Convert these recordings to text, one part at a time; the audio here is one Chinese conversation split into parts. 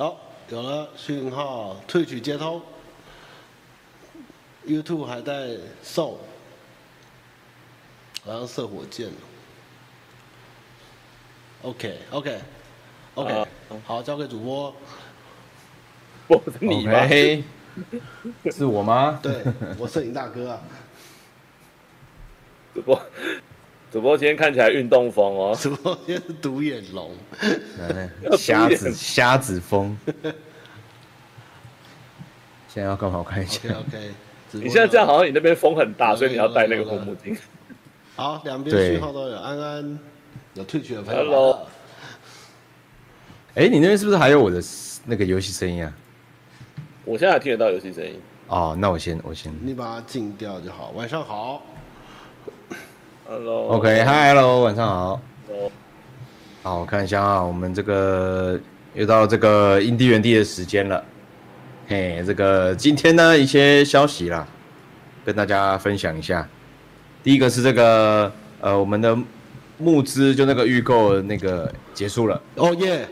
好，有了讯号，退取接通。YouTube 还在送，好像射火箭。OK，OK，OK，、okay, okay, okay, 好，交给主播。我是你吗？Okay. 是我吗？对，我摄影大哥啊。主播，主播今天看起来运动风哦。主播今天是独眼龙，瞎子瞎子风。现在要干嘛？我看一下。OK，, okay 你现在这样好像你那边风很大，所以你要戴那个护目镜。好，两边讯号都有。安安有退群的朋友。Hello。哎，你那边是不是还有我的那个游戏声音啊？我现在还听得到游戏声音。哦，那我先我先。你把它静掉就好。晚上好。Hello。OK，Hi，Hello，晚上好。Hello。好，我看一下啊，我们这个又到这个印地原地的时间了。嘿，这个今天呢一些消息啦，跟大家分享一下。第一个是这个呃，我们的募资就那个预购那个结束了。哦耶！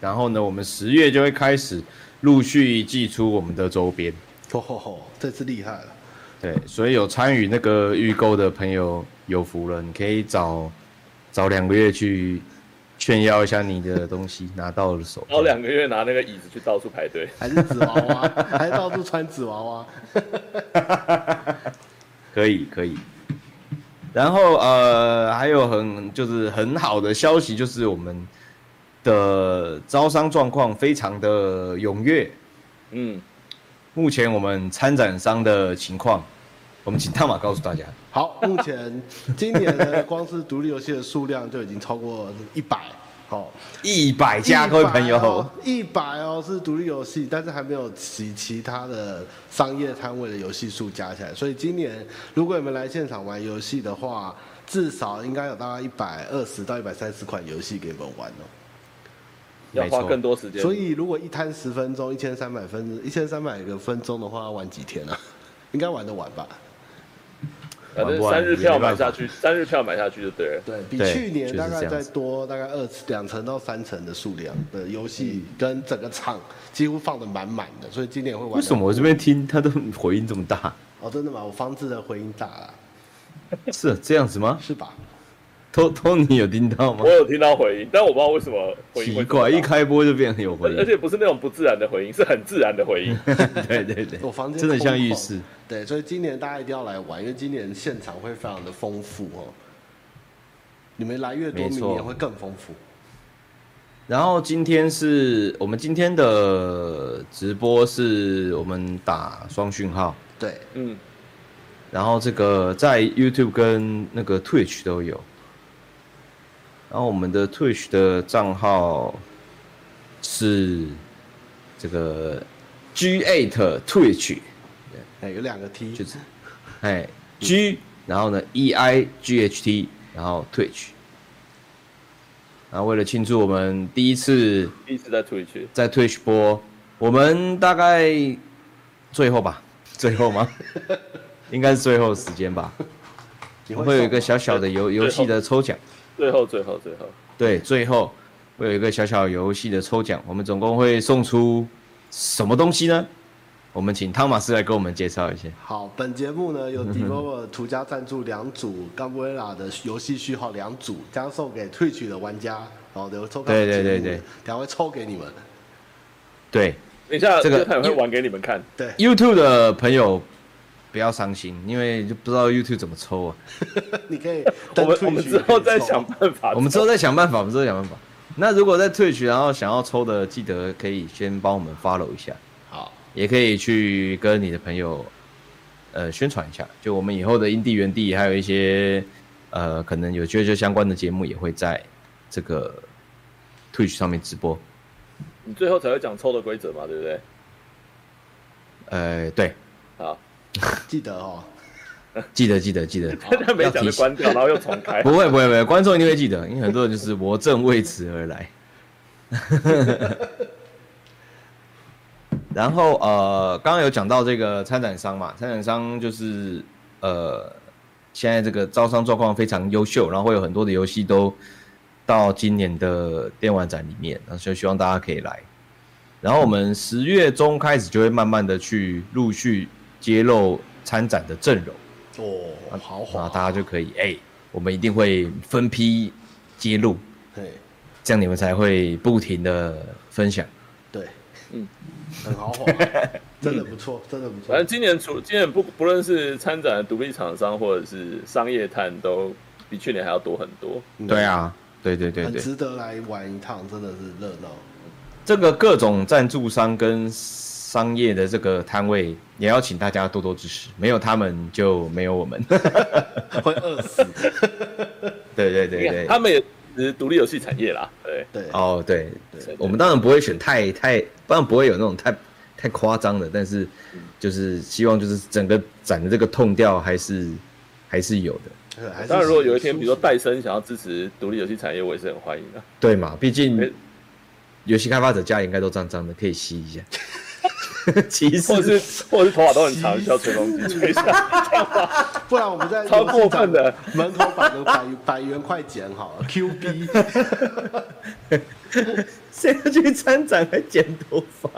然后呢，我们十月就会开始。陆续寄出我们的周边，哦吼吼，这次厉害了。对，所以有参与那个预购的朋友有福了，你可以早早两个月去炫耀一下你的东西拿到了手。早两个月拿那个椅子去到处排队，还是纸娃娃，还是到处穿纸娃娃。可以可以。然后呃，还有很就是很好的消息，就是我们。的招商状况非常的踊跃，嗯，目前我们参展商的情况，我们请汤马告诉大家。好，目前今年的光是独立游戏的数量就已经超过一百，好，一百家，各位朋友，一百哦，是独立游戏，但是还没有其其他的商业摊位的游戏数加起来，所以今年如果你们来现场玩游戏的话，至少应该有大概一百二十到一百三十款游戏给你们玩哦。要花更多时间，所以如果一摊十分钟，一千三百分，一千三百个分钟的话，要玩几天啊？应该玩得完吧？反正三日票买下去，三日票买下去就对了。对，比去年大概再多大概二两层到三层的数量的游戏，跟整个场几乎放得满满的，所以今年会玩。为什么我这边听他都回音这么大？哦，真的吗？我房子的回音大了？是这样子吗？是吧？托托尼有听到吗？我有听到回音，但我不知道为什么回音。奇怪，一开播就变很有回音，而且不是那种不自然的回音，是很自然的回音。对对对，我房间真的像浴室。对，所以今年大家一定要来玩，因为今年现场会非常的丰富哦。你们来越多，明年会更丰富。然后今天是我们今天的直播，是我们打双讯号。对，嗯。然后这个在 YouTube 跟那个 Twitch 都有。然后我们的 Twitch 的账号是这个 G8 Twitch，哎，有两个 T，就是 哎 G，然后呢 E I G H T，然后 Twitch。然后为了庆祝我们第一次第一次在 Twitch 在 Twitch 播，我们大概最后吧，最后吗？应该是最后时间吧，会，会有一个小小的游游戏的抽奖。最后，最后，最后，对，最后会有一个小小游戏的抽奖，我们总共会送出什么东西呢？我们请汤马斯来给我们介绍一下。好，本节目呢有 Devolver 独家赞助两组 Gunbrella 的游戏序号两组，将送给 Twitch 的玩家。好，留抽。对对对对，等下会抽给你们。对，等一下这个他会玩给你们看。对，YouTube 的朋友。不要伤心，因为就不知道 YouTube 怎么抽啊。你可以，我们我们之后再想办法。我们之后再想办法，我们之后想办法。那如果在 Twitch，然后想要抽的，记得可以先帮我们 follow 一下。好，也可以去跟你的朋友，呃，宣传一下。就我们以后的因地原地，还有一些呃，可能有啾啾相关的节目，也会在这个 Twitch 上面直播。你最后才会讲抽的规则嘛，对不对？呃，对。好。记得哦，记得记得记得，现在 没讲就关掉，然后又重开。不会不会不会，观众一定会记得，因为很多人就是我正为此而来。然后呃，刚刚有讲到这个参展商嘛，参展商就是呃，现在这个招商状况非常优秀，然后会有很多的游戏都到今年的电玩展里面，然后就希望大家可以来。然后我们十月中开始就会慢慢的去陆续揭露参展的阵容。哦，好好，啊，大家就可以哎、欸，我们一定会分批揭露，对，这样你们才会不停的分享。对，嗯，很豪华，真的不错，真的不错。反正今年除今年不不论是参展的独立厂商或者是商业摊，都比去年还要多很多。对啊，对对对对，很值得来玩一趟，真的是热闹。这个各种赞助商跟商业的这个摊位，也要请大家多多支持，没有他们就没有我们，会饿死。对对对对，他们也是独立游戏产业啦。对对哦对，对，我们当然不会选太太，当然不会有那种太太夸张的，但是就是希望就是整个展的这个痛调还是还是有的。当然，如果有一天比如说戴森想要支持独立游戏产业，我也是很欢迎的。对嘛，毕竟。游戏开发者家里应该都脏脏的，可以吸一下。其实，或者是或者是头发都很长，需要吹风机吹一下。不然我们在 超过分的门口摆个百百元快剪好了。Q B，谁要去参展还剪头发？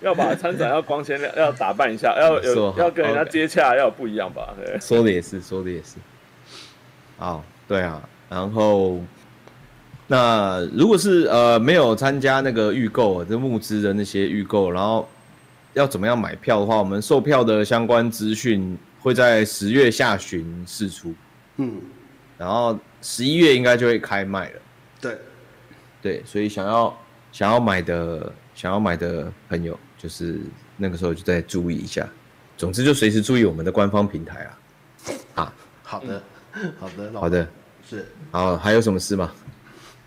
要把参展要光鲜亮，要打扮一下，要有要跟人家接洽，要有不一样吧？对，说的也是，说的也是。哦，对啊，然后。那如果是呃没有参加那个预购，这募资的那些预购，然后要怎么样买票的话，我们售票的相关资讯会在十月下旬释出，嗯，然后十一月应该就会开卖了，对，对，所以想要想要买的想要买的朋友，就是那个时候就再注意一下，总之就随时注意我们的官方平台啊，啊，好的，好的，好的，是，好，还有什么事吗？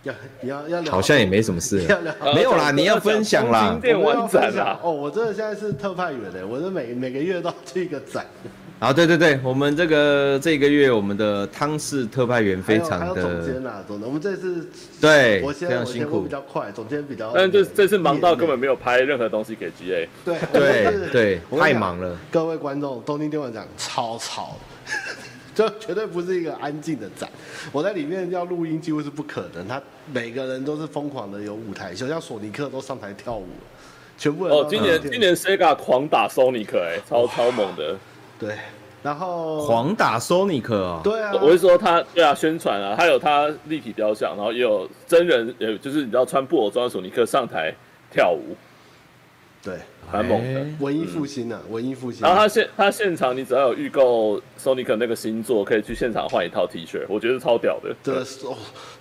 要你要要聊，好像也没什么事，没有啦，你要分享啦，今天玩展啦。哦，我真的现在是特派员的，我是每每个月都要去一个展。啊，对对对，我们这个这个月我们的汤氏特派员非常的。总监啦，总的，我们这次对，我非常辛苦，比较快，总监比较。但这这次忙到根本没有拍任何东西给 GA。对对对，太忙了。各位观众，东京电玩展超吵。这绝对不是一个安静的展，我在里面要录音几乎是不可能。他每个人都是疯狂的有舞台秀，像索尼克都上台跳舞，全部人。哦，今年今年 Sega 狂打 Sonic 哎，超超猛的。对，然后狂打 Sonic 啊。对啊，我是说他对啊，宣传啊，他有他立体雕像，然后也有真人，也就是你知道穿布偶装的索尼克上台跳舞。对。蛮猛的，文艺复兴啊，文艺复兴。然后他现他现场，你只要有预购 Sonic 那个新作，可以去现场换一套 T 恤，我觉得超屌的。对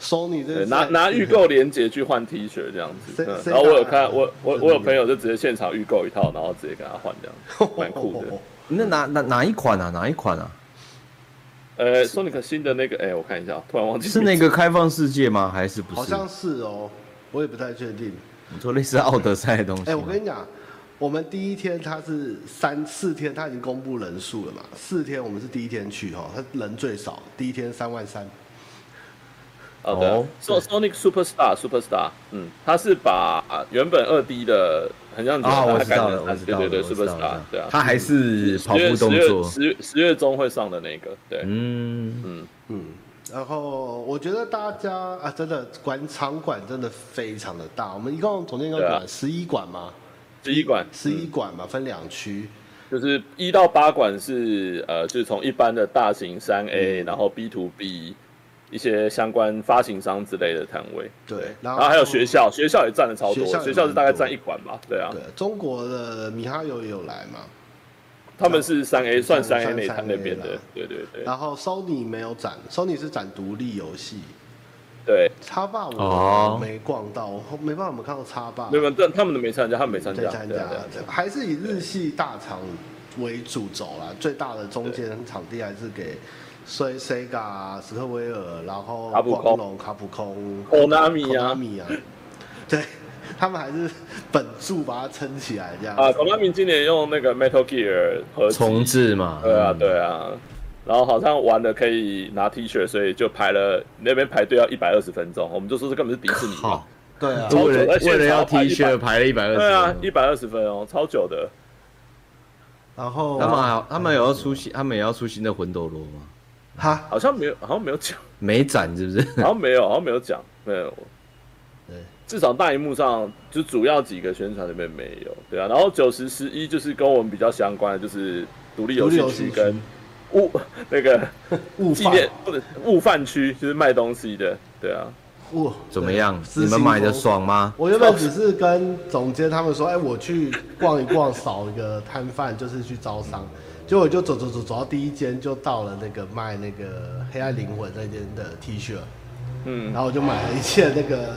，Sony 这拿拿预购链接去换 T 恤这样子。然后我有看，我我我有朋友就直接现场预购一套，然后直接跟他换这样，蛮酷的。那哪哪哪一款啊？哪一款啊？呃，Sonic 新的那个，哎，我看一下，突然忘记是那个开放世界吗？还是不是？好像是哦，我也不太确定。你说类似奥德赛的东西？哎，我跟你讲。我们第一天他是三四天，他已经公布人数了嘛？四天我们是第一天去哈，他人最少，第一天三万三。哦，对，So Sonic Superstar Superstar，嗯，他是把原本二 D 的很像啊，我知道了，我知道了，对对对，Superstar，对啊，他还是跑步动作，十月十月中会上的那个，对，嗯嗯嗯，然后我觉得大家啊，真的馆场馆真的非常的大，我们一共总共有馆十一馆吗？十一馆，十一馆嘛，分两区，就是一到八馆是呃，就是从一般的大型三 A，然后 B to B 一些相关发行商之类的摊位，对，然后还有学校，学校也占了超多，学校是大概占一馆吧，对啊，对，中国的米哈游也有来嘛，他们是三 A 算三 A 那摊那边的，对对对，然后 Sony 没有展，Sony 是展独立游戏。对，叉霸我没逛到，我没办法，我们看到叉霸。没有，但他们都没参加，他们没参加。没参加，还是以日系大厂为主走啦。最大的中间场地还是给 Sega、史克威尔，然后光荣、卡普空、Konami 啊，对，他们还是本柱把它撑起来这样。啊，Konami 今年用那个 Metal Gear 和重置嘛？对啊，对啊。然后好像玩的可以拿 T 恤，所以就排了那边排队要一百二十分钟。我们就说这根本是迪士尼嘛。对啊，为了为了要 T 恤排了一百二十。对啊，一百二十分哦，超久的。然后他们还他们也要出新，他们也要出新的魂斗罗吗？哈，好像没有，好像没有讲。没展是不是？好像没有，好像没有讲，没有。对，至少大荧幕上就主要几个宣传里面没有，对啊。然后九十十一就是跟我们比较相关的，就是独立游戏区跟物 那个物纪念不能物贩区，就是卖东西的，对啊。物，怎么样？你们买的爽吗？我原本只是跟总监他们说，哎、欸，我去逛一逛，扫一个摊贩，就是去招商。结果我就走走走走到第一间，就到了那个卖那个黑暗灵魂那间的 T 恤，嗯，然后我就买了一件那个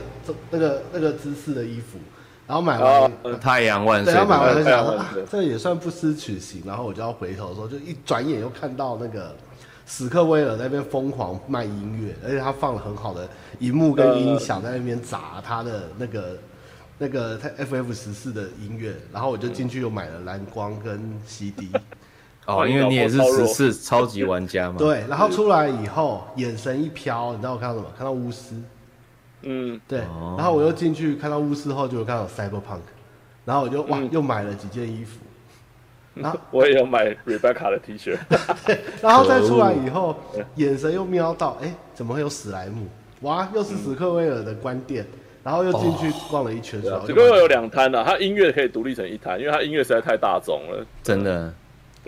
那个那个姿势的衣服，然后买完、哦、太阳万岁，然后买完就想说，啊，这个也算不失取型，然后我就要回头的时候，就一转眼又看到那个。史克威尔在那边疯狂卖音乐，而且他放了很好的荧幕跟音响在那边砸他的那个那个他 FF 十四的音乐，然后我就进去又买了蓝光跟 CD。哦，因为你也是十四超级玩家嘛。对，然后出来以后眼神一飘，你知道我看到什么？看到巫师。嗯，对。然后我又进去看到巫师后，就有看到 Cyberpunk，然后我就哇，又买了几件衣服。然后我也有买 Rebecca 的 T 恤，然后再出来以后，眼神又瞄到，哎，怎么会有史莱姆？哇，又是史克威尔的关店，然后又进去逛了一圈。史克威尔有两摊啊，他音乐可以独立成一摊，因为他音乐实在太大众了，真的，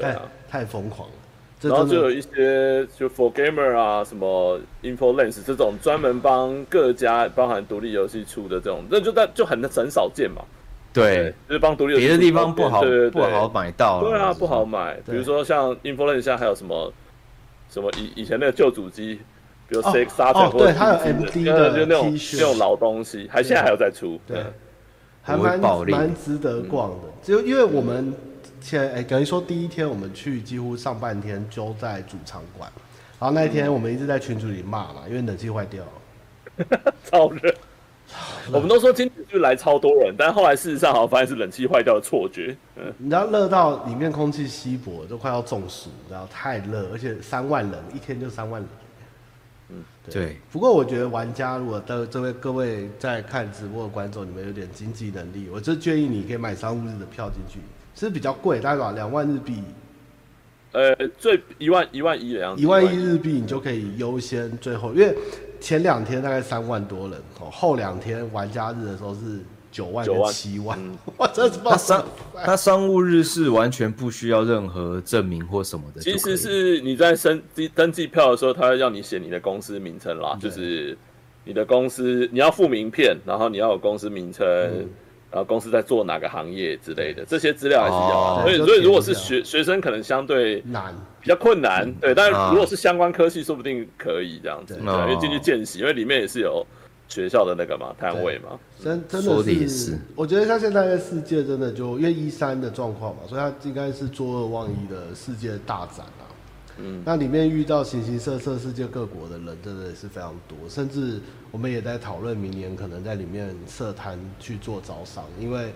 太太疯狂了。然后就有一些就 For Gamer 啊，什么 InfoLens 这种专门帮各家包含独立游戏出的这种，那就但就很很少见嘛。对，就是帮独立游戏别的地方不好，对对对，不好买到。对啊，不好买。比如说像 InfoLens 现在还有什么什么以以前那个旧主机，比如尘，对，它有 MD 的就那种那种老东西，还现在还有在出。对，还蛮蛮值得逛的。就因为我们前哎，等于说第一天我们去，几乎上半天就在主场馆，然后那一天我们一直在群组里骂嘛，因为冷气坏掉了，超热。我们都说今天就来超多人，但后来事实上好像发现是冷气坏掉的错觉。嗯，你知道热到里面空气稀薄，都快要中暑，然后太热，而且三万人一天就三万人。嗯，对。不过我觉得玩家如果的这位各位在看直播的观众，你们有点经济能力，我就建议你可以买商务日的票进去，其实比较贵，大概多少？两万日币。呃，最一万一万一的样子。一万一日币，你就可以优先最后，因为。前两天大概三万多人，哦，后两天玩家日的时候是九万跟七万，哇，真是他商他商务日是完全不需要任何证明或什么的。其实是你在登记登记票的时候，他会让你写你的公司名称啦，就是你的公司你要附名片，然后你要有公司名称。嗯然后公司在做哪个行业之类的，这些资料还是要。所以，所以如果是学学生，可能相对难，比较困难。对，但是如果是相关科系，说不定可以这样子。对，因为进去见习，因为里面也是有学校的那个嘛摊位嘛。真真的是，我觉得像现在的世界真的就因为一三的状况嘛，所以他应该是坐二望一的世界大展啊。嗯，那里面遇到形形色色世界各国的人，真的也是非常多。甚至我们也在讨论明年可能在里面设摊去做招商，因为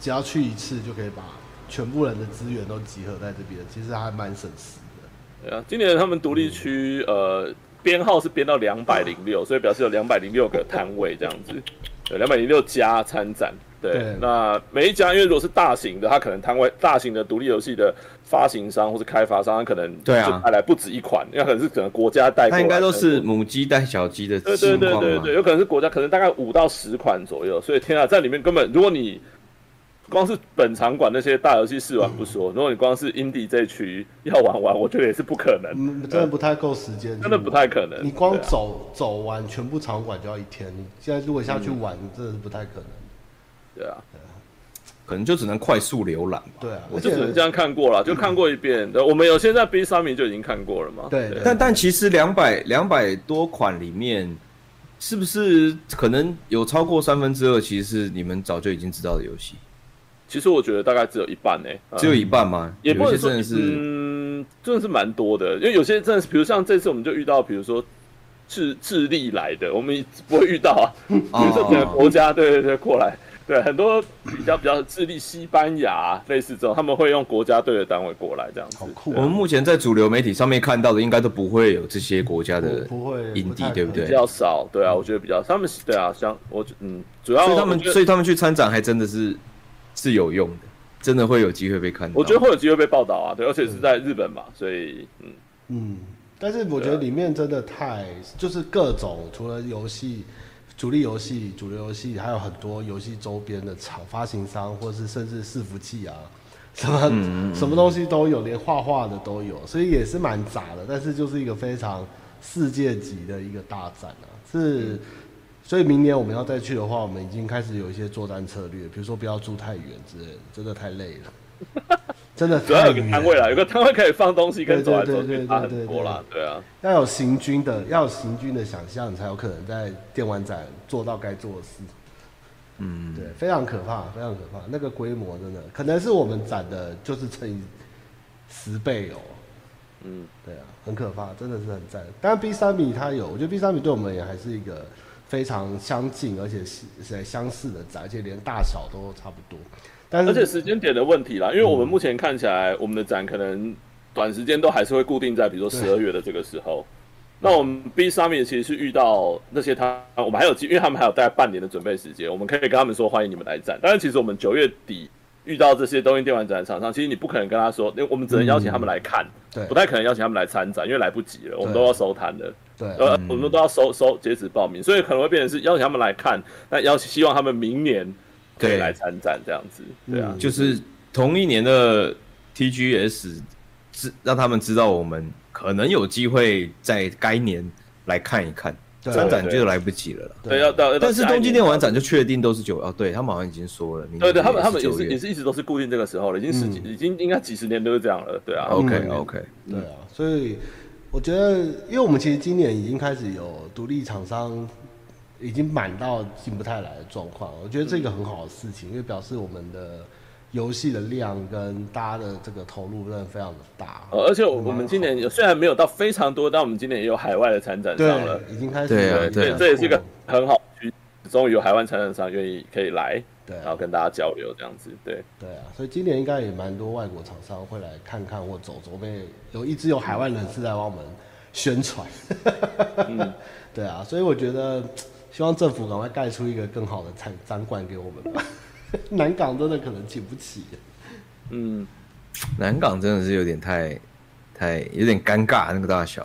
只要去一次就可以把全部人的资源都集合在这边，其实还蛮省时的。对啊，今年他们独立区、嗯、呃编号是编到两百零六，所以表示有两百零六个摊位这样子，对，两百零六家参展。对，对，那每一家，因为如果是大型的，它可能摊位大型的独立游戏的发行商或是开发商，它可能对啊带来不止一款，因为可能是整个国家带过来，它应该都是母鸡带小鸡的情况。对对对对对，有可能是国家，可能大概五到十款左右。所以天啊，在里面根本，如果你光是本场馆那些大游戏试玩不说，嗯、如果你光是 indie 这一区要玩完，我觉得也是不可能，嗯、真的不太够时间，真的不太可能。你光走、啊、走完全部场馆就要一天，你现在如果下去玩，嗯、真的是不太可能。对啊。可能就只能快速浏览吧。对啊，我就只能这样看过了，就看过一遍。对，我们有现在 B 三名就已经看过了嘛。对，但但其实两百两百多款里面，是不是可能有超过三分之二，其实是你们早就已经知道的游戏？其实我觉得大概只有一半呢，只有一半吗？也不能说是，嗯，真的是蛮多的，因为有些真的是，比如像这次我们就遇到，比如说智智利来的，我们不会遇到啊，比如说整个国家，对对对，过来。对，很多比较比较智利、西班牙类似这种，他们会用国家队的单位过来这样子。好酷！我们目前在主流媒体上面看到的，应该都不会有这些国家的不会影帝，对不对？比较少，对啊，我觉得比较他们对啊，像我嗯，主要所以他们所以他们去参展还真的是是有用的，真的会有机会被看到。我觉得会有机会被报道啊，对，而且是在日本嘛，所以嗯嗯，但是我觉得里面真的太就是各种除了游戏。主力游戏、主流游戏，还有很多游戏周边的厂、发行商，或是甚至伺服器啊，什么、嗯、什么东西都有，连画画的都有，所以也是蛮杂的。但是就是一个非常世界级的一个大展啊，是。所以明年我们要再去的话，我们已经开始有一些作战策略，比如说不要住太远之类的，真的太累了。真的，主要有个摊位啦，有个摊位可以放东西，跟走来走去差很多啦。对啊，要有行军的，要有行军的想象，你才有可能在电玩展做到该做的事。嗯，对，非常可怕，非常可怕。那个规模真的，可能是我们展的，就是乘以十倍哦。嗯，对啊，很可怕，真的是很赞。当然 B 三米它有，我觉得 B 三米对我们也还是一个。非常相近，而且是是相似的展，而且连大小都差不多。但是，而且时间点的问题啦，因为我们目前看起来，我们的展可能短时间都还是会固定在，比如说十二月的这个时候。那我们 B 上面其实是遇到那些他，我们还有，因为他们还有大概半年的准备时间，我们可以跟他们说欢迎你们来展。但是其实我们九月底遇到这些东京电玩展的厂商，其实你不可能跟他说，因为我们只能邀请他们来看，对，不太可能邀请他们来参展，因为来不及了，我们都要收摊了。对，呃，我们都要收收截止报名，所以可能会变成是邀请他们来看，那邀请希望他们明年可以来参展这样子，对，对啊，就是同一年的 TGS，知让他们知道我们可能有机会在该年来看一看，参展就来不及了。对，要到，但是东京电玩展就确定都是九哦，对他们好像已经说了，对对，他们他们也是也是一直都是固定这个时候了，已经十几，已经应该几十年都是这样了，对啊，OK OK，对啊，所以。我觉得，因为我们其实今年已经开始有独立厂商已经满到进不太来的状况，我觉得这个很好的事情，因为表示我们的游戏的量跟大家的这个投入真的非常的大。而且我们今年虽然没有到非常多，但我们今年也有海外的参展商了，已经开始对对，对，这也是一个很好，终于有海外参展商愿意可以来。对、啊，然后跟大家交流这样子，对，对啊，所以今年应该也蛮多外国厂商会来看看或走走，我们也有一直有海外人士在帮我们宣传，嗯，对啊，所以我觉得希望政府赶快盖出一个更好的展展馆给我们吧，南港真的可能请不起，嗯，南港真的是有点太太有点尴尬那个大小，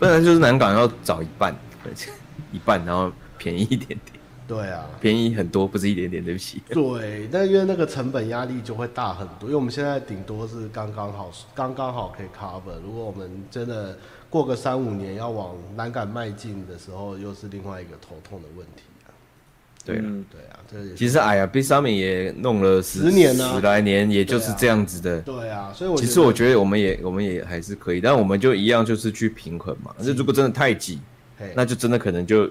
不然就是南港要找一半，一半然后便宜一点点。对啊，便宜很多，不是一点点，对不起。对，但因为那个成本压力就会大很多，因为我们现在顶多是刚刚好，刚刚好可以 cover。如果我们真的过个三五年要往南港迈进的时候，又是另外一个头痛的问题啊。对了，对啊，这其实哎呀，B 上面也弄了十,十年了，十来年，也就是这样子的。对啊，所以我其实我觉得我们也我们也还是可以，但我们就一样就是去平衡嘛。那如果真的太挤，那就真的可能就。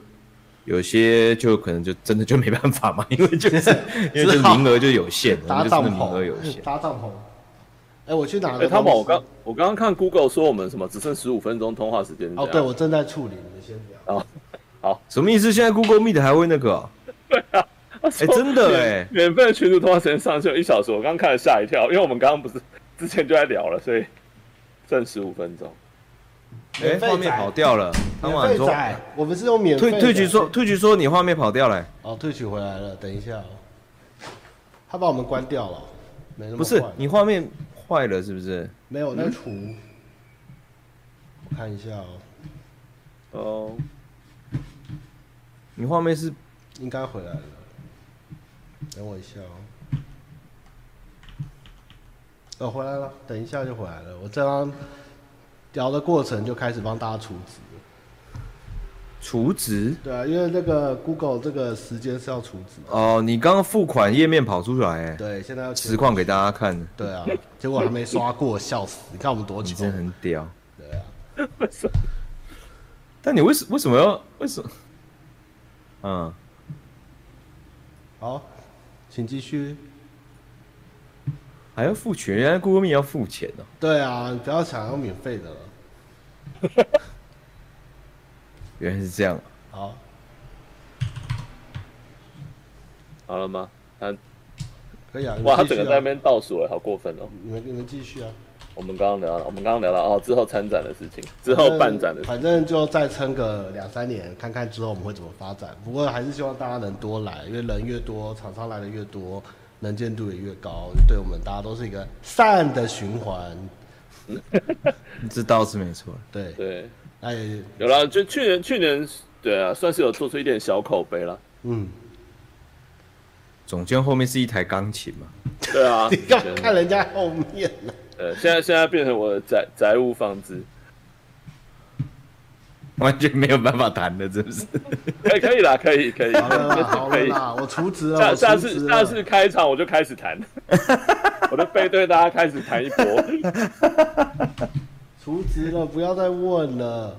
有些就可能就真的就没办法嘛，因为就是 因为就名额就有限，搭帐篷名额有限，搭帐篷。哎，我去哪？哎，他们我刚我刚刚看 Google 说我们什么只剩十五分钟通话时间。哦，对，我正在处理，你们先不要。哦，好，什么意思？现在 Google Meet 还会那个？对啊，哎，真的哎，免费的群组通话时间上去有一小时，我刚刚看了吓一跳，因为我们刚刚不是之前就在聊了，所以剩十五分钟。哎，画面跑掉了。免费载，我们是用免费。退退局说，退局说你画面跑掉了。哦，退局回来了，等一下，哦，他把我们关掉了，没那么。不是，你画面坏了是不是？没有，那图，嗯，我看一下哦。哦，你画面是应该回来了，等我一下哦。哦，回来了，等一下就回来了，我这样。聊的过程就开始帮大家储值，储值？对啊，因为那个 Google 这个时间是要储值。哦，你刚刚付款页面跑出来，哎，对，现在要实况给大家看。对啊，结果还没刷过，笑死！你看我们多久？真的很屌。对啊。但你为什为什么要为什么？嗯，好，请继续。还要付钱？原来 Google Meet 要付钱哦。对啊，你不要想要免费的了。原来是这样。好，好了吗？他可以啊。哇，他整个在那边倒数了，好过分哦。你们你们继续啊。我们刚刚聊了，我们刚刚聊了哦，之后参展的事情，之后办展的事情，反正就再撑个两三年，看看之后我们会怎么发展。不过还是希望大家能多来，因为人越多，厂商来的越多。能见度也越高，对我们大家都是一个善的循环。这倒是没错。对对，哎，有了，就去年去年对啊，算是有做出一点小口碑了。嗯，总监后面是一台钢琴嘛？对啊，你干嘛看人家后面呢？呃，现在现在变成我的宅宅物放置，完全没有办法谈的，是不是？可以可以啦，可以可以，好了啦，好可以。了啦，我辞职了。下我下次下次开场我就开始弹，我就背对大家开始弹一波。辞职了，不要再问了。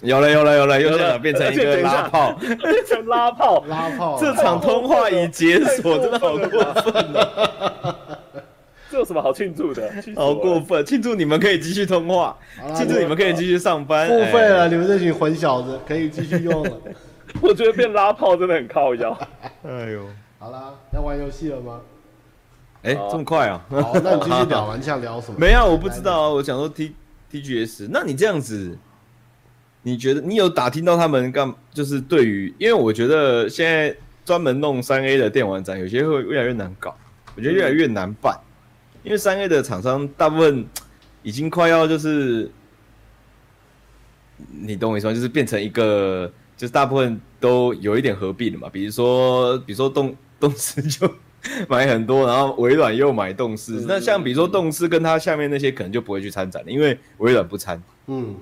有了有了有了，又有了 变成一个拉炮。变成拉炮，拉炮，这场通话已解锁，真的好过分哦，这有什么好庆祝的？好过分！庆祝你们可以继续通话，庆祝你们可以继续上班。付费了，哎你们这群混小子可以继续用了。我觉得变拉炮真的很靠腰。哎呦，好啦，要玩游戏了吗？哎，这么快啊？好，那你继续聊玩一下聊什么？没有，我不知道啊。我想说 T T G S，那你这样子，你觉得你有打听到他们干？就是对于，因为我觉得现在专门弄三 A 的电玩展，有些会越来越难搞，我觉得越来越难办，因为三 A 的厂商大部分已经快要就是，你懂我意思吗？就是变成一个，就是大部分都有一点合并了嘛。比如说，比如说动动视就 买很多，然后微软又买动视。那像比如说动视跟它下面那些可能就不会去参展了，因为微软不参。嗯，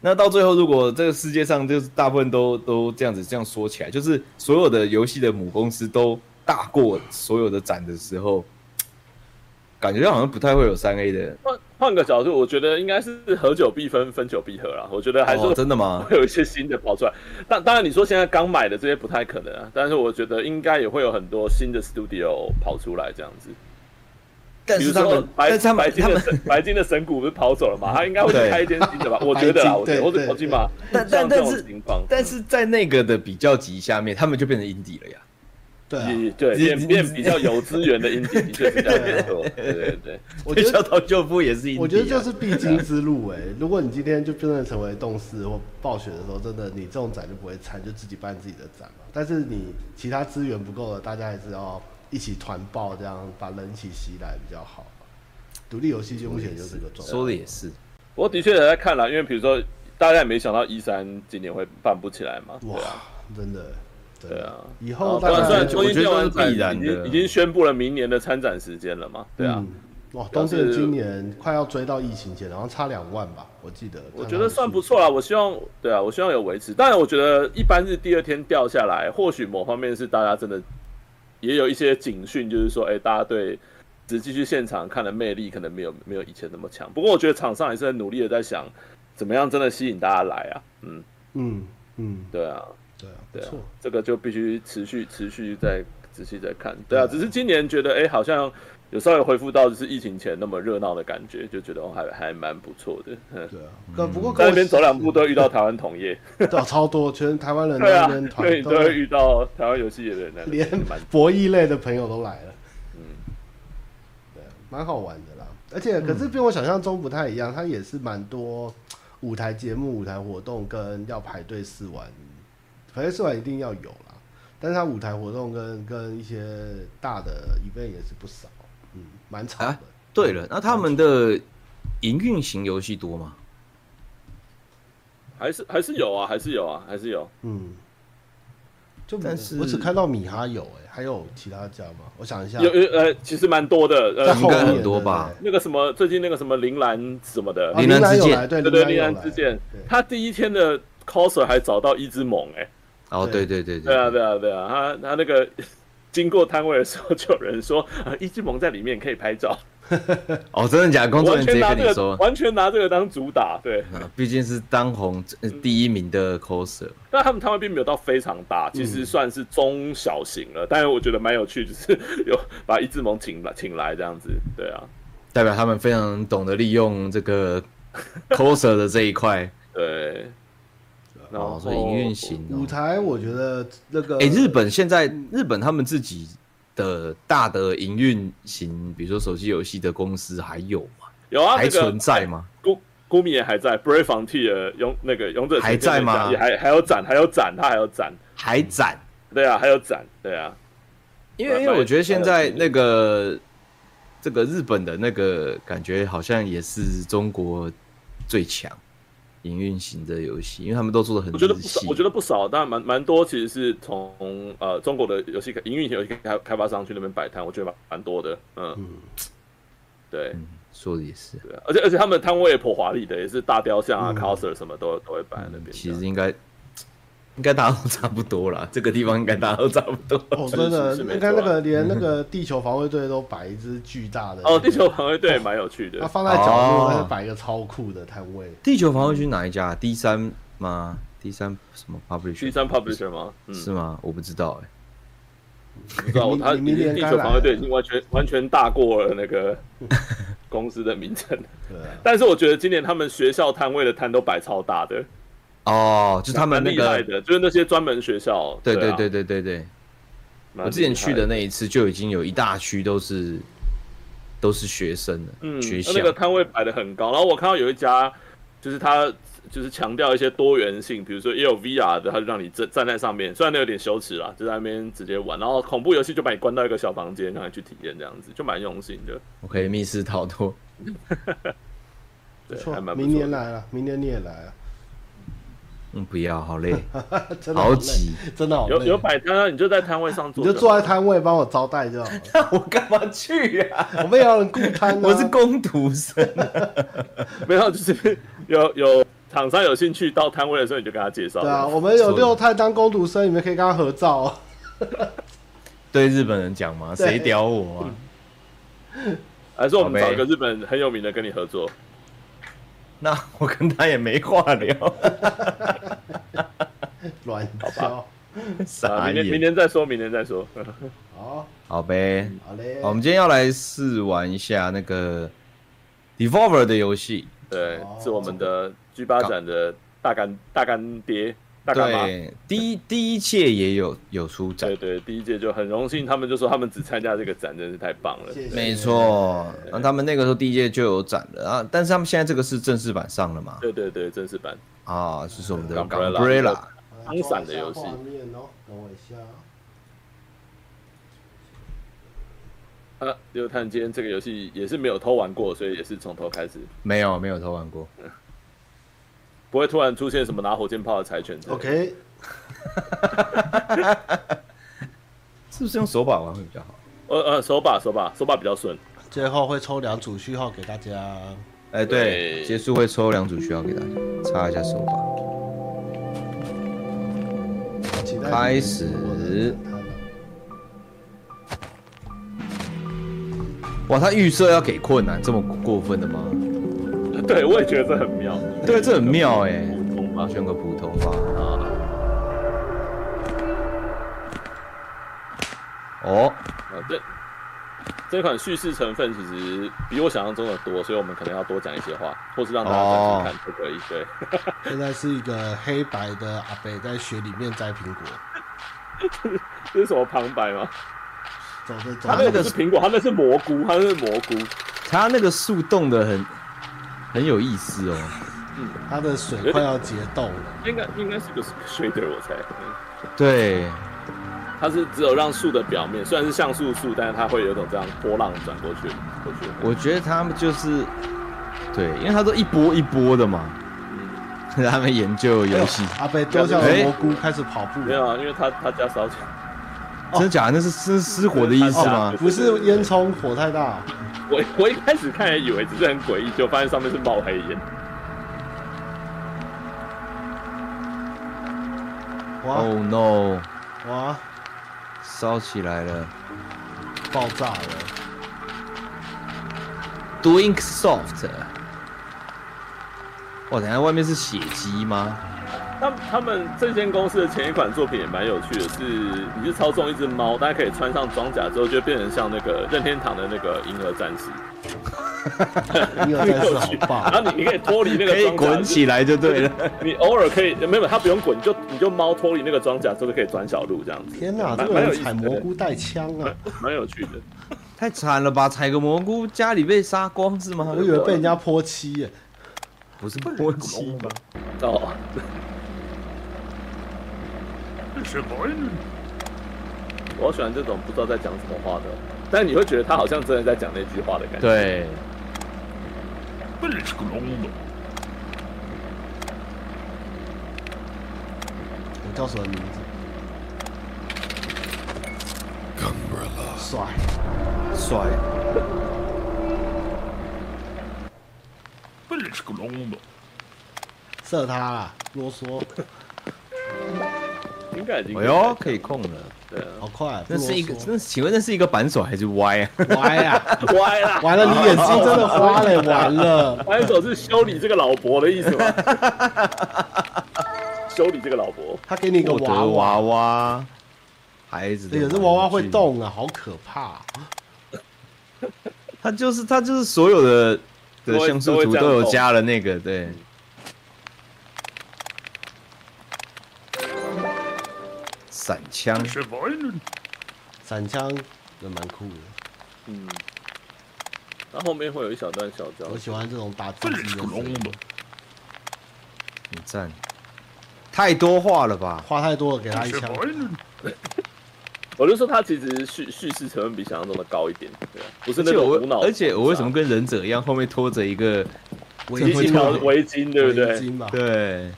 那到最后，如果这个世界上就是大部分都都这样子这样说起来，就是所有的游戏的母公司都大过所有的展的时候，感觉好像不太会有三 A 的。换换个角度，我觉得应该是合久必分，分久必合啦。我觉得还是、哦、真的吗？会有一些新的跑出来。但当然，你说现在刚买的这些不太可能啊。但是我觉得应该也会有很多新的 studio 跑出来这样子。但是他们，白但是他们，白金的神白金的神谷不是跑走了吗？他应该会去开一间新的吧？我觉得啊，我觉得，或者跑进吧。但但但是，但是在那个的比较级下面，他们就变成 indie 了呀。对啊，对，变变比较有资源的 indie，的确是这样没错。对对对，我觉得小岛秀夫也是 indie，我觉得就是必经之路哎。如果你今天就真的成为动视或暴雪的时候，真的你这种展就不会参，就自己办自己的展嘛。但是你其他资源不够了，大家还是要一起团爆，这样把人气吸来比较好。独立游戏就目前就是个状态。说的也是，我的确也在看了，因为比如说大家也没想到一三今年会办不起来嘛。哇，真的。对啊，以后当然，虽然东京电玩展已经已经宣布了明年的参展时间了嘛。对啊，哇，东京今年快要追到疫情前，然后差两万吧，我记得。我觉得算不错啦，我希望，对啊，我希望有维持。当然，我觉得一般是第二天掉下来，或许某方面是大家真的也有一些警讯，就是说，哎，大家对只继续现场看的魅力可能没有没有以前那么强。不过，我觉得厂商也是很努力的在想，怎么样真的吸引大家来啊。嗯嗯嗯，对啊。对啊，对啊，这个就必须持续持续再仔细再看。对啊，只是今年觉得，哎，好像有稍微恢复到就是疫情前那么热闹的感觉，就觉得还还蛮不错的。对啊，不过在那边走两步都会遇到台湾同业，对，超多，全台湾人在那边团，对，都会遇到台湾游戏业的人，连博弈类的朋友都来了。嗯，对，蛮好玩的啦。而且，可是跟我想象中不太一样，它也是蛮多舞台节目、舞台活动跟要排队试玩。排队试玩一定要有啦，但是他舞台活动跟跟一些大的 event 也是不少，嗯，蛮长的、啊。对了，那他们的营运型游戏多吗？还是还是有啊，还是有啊，还是有。嗯，就但是我只看到米哈有哎、欸，还有其他家吗？我想一下，有呃，其实蛮多的，呃，应该很多吧。那个什么，最近那个什么铃兰什么的，铃兰之剑，对对，铃兰之剑，他第一天的 coser 还找到一只猛哎、欸。哦，对对对对，对啊对啊对啊，他他那个 经过摊位的时候，就有人说，啊，一只萌在里面可以拍照。哦，真的假的？工作人员直接跟你说，完全拿这个当主打，对。毕竟是当红第一名的 coser，但他们摊位并没有到非常大，其实算是中小型了。但是我觉得蛮有趣，就是有把一只萌请来请来这样子，对啊，代表他们非常懂得利用这个 coser 的这一块，对。哦，所以营运型舞台，我觉得那个，哎，日本现在日本他们自己的大的营运型，比如说手机游戏的公司还有吗？有啊，还存在吗？孤孤米也还在，Brave Frontier 勇那个勇者还在吗？也还还有展，还有展，他还有展，还展，对啊，还有展，对啊，因为因为我觉得现在那个这个日本的那个感觉好像也是中国最强。营运型的游戏，因为他们都做的很我觉得不少，我觉得不少，但蛮蛮多其实是从呃中国的游戏营运型游戏开开发商去那边摆摊，我觉得蛮蛮多的。嗯，嗯对、嗯，说的也是。对，而且而且他们摊位也颇华丽的，也是大雕像啊、coser、嗯、什么都都会摆在那边。其实应该。应该大家都差不多啦，这个地方应该大家都差不多。哦，真的，你看那个连那个地球防卫队都摆一只巨大的。哦，地球防卫队蛮有趣的。它放在角落，它摆一个超酷的摊位。地球防卫军哪一家？D 三吗？D 三什么 publisher？D 三 publisher 吗？是吗？我不知道哎。不知道，他地球防卫队已经完全完全大过了那个公司的名称。对。但是我觉得今年他们学校摊位的摊都摆超大的。哦，就他们那个，就是那些专门学校。对对对对对对。我之前去的那一次就已经有一大区都是都是学生的，嗯，学校那个摊位摆的很高。然后我看到有一家，就是他就是强调一些多元性，比如说也有 VR 的，他就让你站站在上面，虽然那有点羞耻啦，就在那边直接玩。然后恐怖游戏就把你关到一个小房间，让你去体验这样子，就蛮用心的。我可以密室逃脱。对，还蛮不错。明年来了，明年你也来了。嗯，不要，好累，真的好挤，真的好累。有有摆摊啊，你就在摊位上坐，你就坐在摊位帮我招待就好了。那 我干嘛去啊？我们也要人雇摊啊。我是工读生，没有，就是有有厂商有兴趣到摊位的时候，你就跟他介绍。对啊，我们有六太当工读生，你们可以跟他合照。对日本人讲嘛？谁屌我啊？还是我们找一个日本很有名的跟你合作？那我跟他也没话聊，乱好吧，明天明天再说，明天再说。好，好呗，好嘞。我们今天要来试玩一下那个 Devolver 的游戏，对，是我们的 G 八展的大干大干爹。对，第一 第一届也有有出展，对对，第一届就很荣幸，他们就说他们只参加这个展，真是太棒了。没错，然后他们那个时候第一届就有展了啊，但是他们现在这个是正式版上了嘛？对对对，正式版啊，这是我们的 Gunbrella ทั้ง散的游戏。等我一下。啊，就看今天这个游戏也是没有偷玩过，所以也是从头开始。没有，没有偷玩过。不会突然出现什么拿火箭炮的柴犬？OK，是不是用手把玩会比较好？呃呃，手把手把手把比较顺。最后会抽两组序号给大家。哎、欸，对，结束会抽两组序号给大家，擦一下手把。开始。哇，他预设要给困难，这么过分的吗？对，我也觉得这很妙。对，这很妙哎。普通吧，选个普通吧。啊。哦。啊，这这款叙事成分其实比我想象中的多，所以我们可能要多讲一些话，或是让大家再看都可以。对。现在是一个黑白的阿北在雪里面摘苹果。这是什么旁白吗？走着走。他那个是苹果，他那是蘑菇，他那是蘑菇。他那个树冻的很。很有意思哦，嗯，它的水快要结冻了，应该应该是个 shader 我猜，对，它是只有让树的表面虽然是像素树，但是它会有一种这样波浪转过去过去。我觉得他们就是，对，因为它都一波一波的嘛，嗯，他们研究游戏。阿北丢下蘑菇开始跑步，没有啊，因为他他家烧起来，真假的？那是失失火的意思吗？不是烟囱火太大。我我一开始看也以为只是很诡异，就发现上面是冒黑烟。哇！Oh no！哇！烧起来了，爆炸了。Doing soft。哇，等下外面是血迹吗？他他们这间公司的前一款作品也蛮有趣的，是你是操纵一只猫，大家可以穿上装甲之后就变成像那个任天堂的那个银河战士，银河战士好棒。然后你你可以脱离那个可以，滚起来就对了。你偶尔可以没有，它不用滚，你就你就猫脱离那个装甲之后就可以转小路这样子。天哪，这个人采蘑菇带枪啊，蛮有趣的。太惨了吧，采个蘑菇家里被杀光是吗？我以为被人家泼漆耶，不是泼漆吗？哦。我喜欢这种不知道在讲什么话的，但是你会觉得他好像真的在讲那句话的感觉。对。叫什么名字？帅，帅。射他啦，啰嗦。应该已经。哎呦，可以控了。对啊，好快。那是一个，那请问那是一个扳手还是歪啊？歪啊，歪啦！完了，你眼睛真的花了，完了。扳手是修理这个老婆的意思吗？修理这个老婆。他给你一个娃娃娃，孩子。哎呀，这娃娃会动啊，好可怕。他就是他就是所有的的像素图都有加了那个对。闪枪，散枪也蛮酷的。嗯，它后面会有一小段小招。我喜欢这种打自己的。很赞，太多话了吧？话太多了，给他一枪。我就说他其实叙叙事成分比想象中的高一点，对，不是那种无脑。而且我为什么跟忍者一样，后面拖着一个围巾？围巾对不对？对。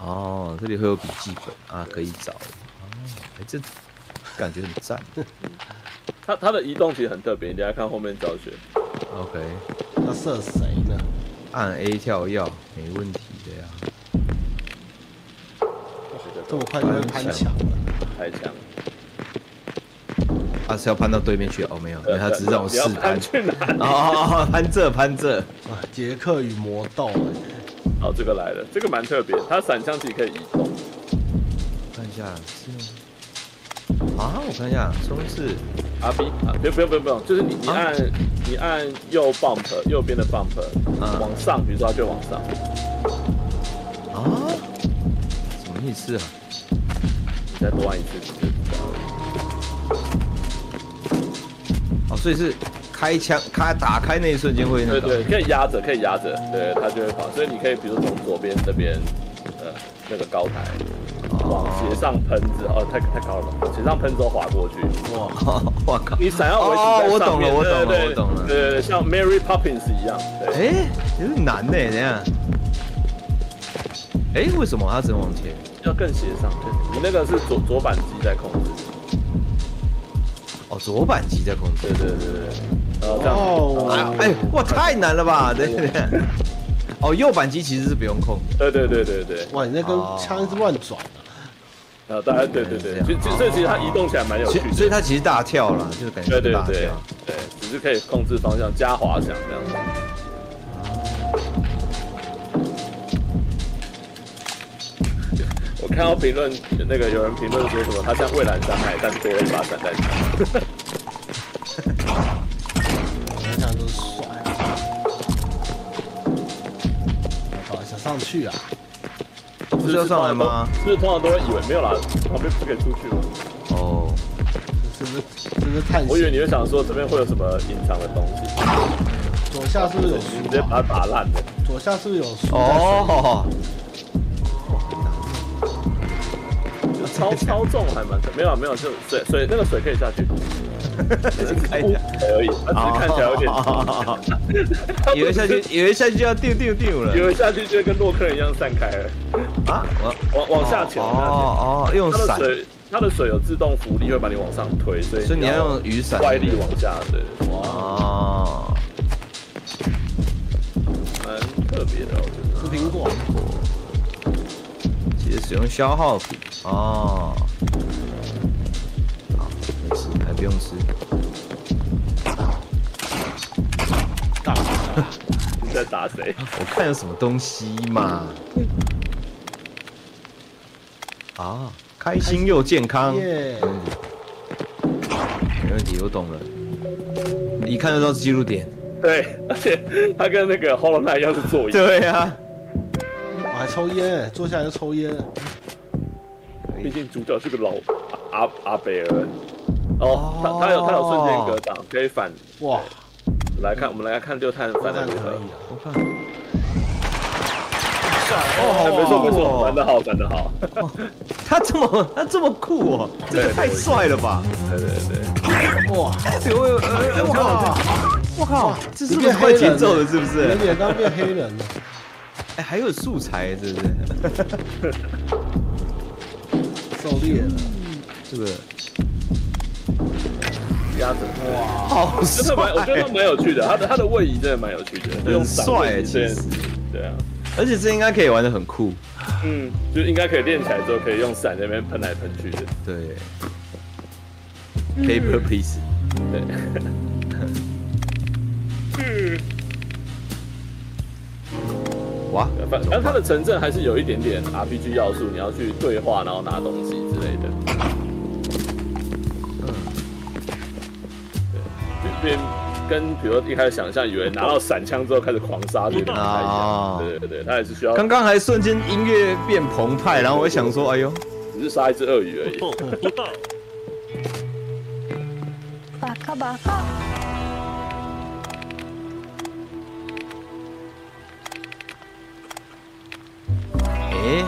哦，这里会有笔记本啊，可以找。哦，哎，这感觉很赞。它它的移动其实很特别，你等下看后面教学。OK，那射谁呢？按 A 跳跃，没问题的呀。这么快就会攀墙了？太强了。他是要攀到对面去？哦，没有，因为他只是让我试攀。去哪？哦，攀这攀这。啊，杰克与魔豆。哦，这个来了，这个蛮特别，它闪枪其实可以移动。看一下，是啊，我看一下，冲刺，R B 啊，不用不用不用不用，就是你你按、啊、你按右 bump 右边的 bump，、啊、往上，比如说它就往上。啊？什么意思啊？你再多按一次。哦，所以是。开枪，开打开那一瞬间会那个，对对，可以压着，可以压着，对，它就会跑。所以你可以，比如从左边这边，呃，那个高台，往斜上喷子，哦，太太高了，斜上喷子滑过去。哇，我靠！你闪耀维持在上面，我懂了，我懂了，我懂了。对，像 Mary Poppins 一样。哎，有点难呢，等下。哎，为什么它只能往前？要更斜上，对，你那个是左左板机在控制。哦，左板机在控制。对对对对。哦，哎哎，哇，太难了吧？对对对。哦，右扳机其实是不用控。对对对对对。哇，你那根枪是乱转的。啊，当然，对对对，其实这其实它移动起来蛮有趣的。所以它其实大跳了，就是感觉大跳。对，只是可以控制方向加滑翔这样子。我看到评论，那个有人评论说什么，他像蔚蓝山海，但多了一把散弹枪。上去啊！不是要上来吗？是不是通常都会以为没有啦，旁边不可以出去吗。哦，是不是？是不是探险？我以为你会想说这边会有什么隐藏的东西。左下是不是有书？直接把它打烂的。左下是不是有书？哦。超超重还蛮……没有没有，就水水那个水可以下去。开起来而已，只看起来有点。以为下去，以为下去就要丢丢丢了，以为下去就跟洛克人一样散开了。啊，往往下潜。哦哦，用它的水，它的水有自动浮力，会把你往上推，所以所以你要用雨伞，外力往下。对，哇，蛮特别的，我觉得。是苹果。其实使用消耗品哦。还不用吃。打 你在打谁？我看有什么东西嘛。啊，开心又健康。耶。没问题，我懂了。你看得到记录点。对，而且他跟那个 Hollow Knight 一样是座椅。对呀。我还抽烟，坐下来就抽烟。毕竟主角是个老阿阿贝尔。哦，他他有他有瞬间格挡，可以反哇！来看，我们来看六探反的如何？我看，哦，没错没错，反的好，反的好。他这么他这么酷哦，这个太帅了吧！对对对，哇！我靠！我靠！这是变快节奏了，是不是？你脸刚变黑人了。哎，还有素材，是不是？狩猎了，这个鸭子哇，好真的蛮，我觉得蛮有趣的。他的他的位移真的蛮有趣的，很帅，其实。对啊，而且这应该可以玩的很酷。嗯，就应该可以练起来之后，可以用伞在那边喷来喷去的。对。Paper piece。对。嗯。哇，反正它的城镇还是有一点点 RPG 要素，你要去对话，然后拿东西之类的。变跟比如说一开始想象以为拿到散枪之后开始狂杀。对对对，他也是需要。刚刚还瞬间音乐变澎湃，然后我想说，哎呦，只是杀一只鳄鱼而已。巴卡巴卡。哎，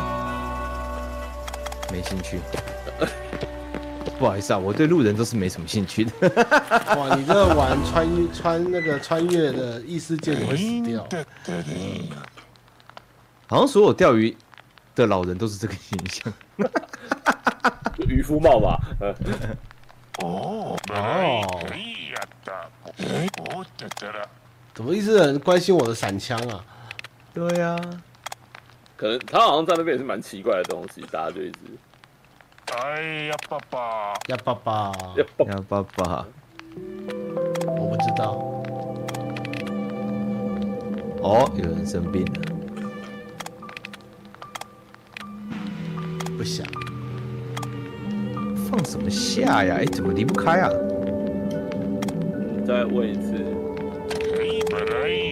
没兴趣。不好意思啊，我对路人都是没什么兴趣的。哇，你这玩穿越穿那个穿越的异世界，你会死掉。好像所有钓鱼的老人都是这个形象。渔夫帽吧？哦哦。怎么一直很关心我的散枪啊？对呀。可能他好像在那边也是蛮奇怪的东西，大家就一直。哎呀，爸爸！呀，爸爸！呀，爸爸！我不知道。哦，有人生病了。不想。放什么下呀？哎，怎么离不开啊？再问一次。哎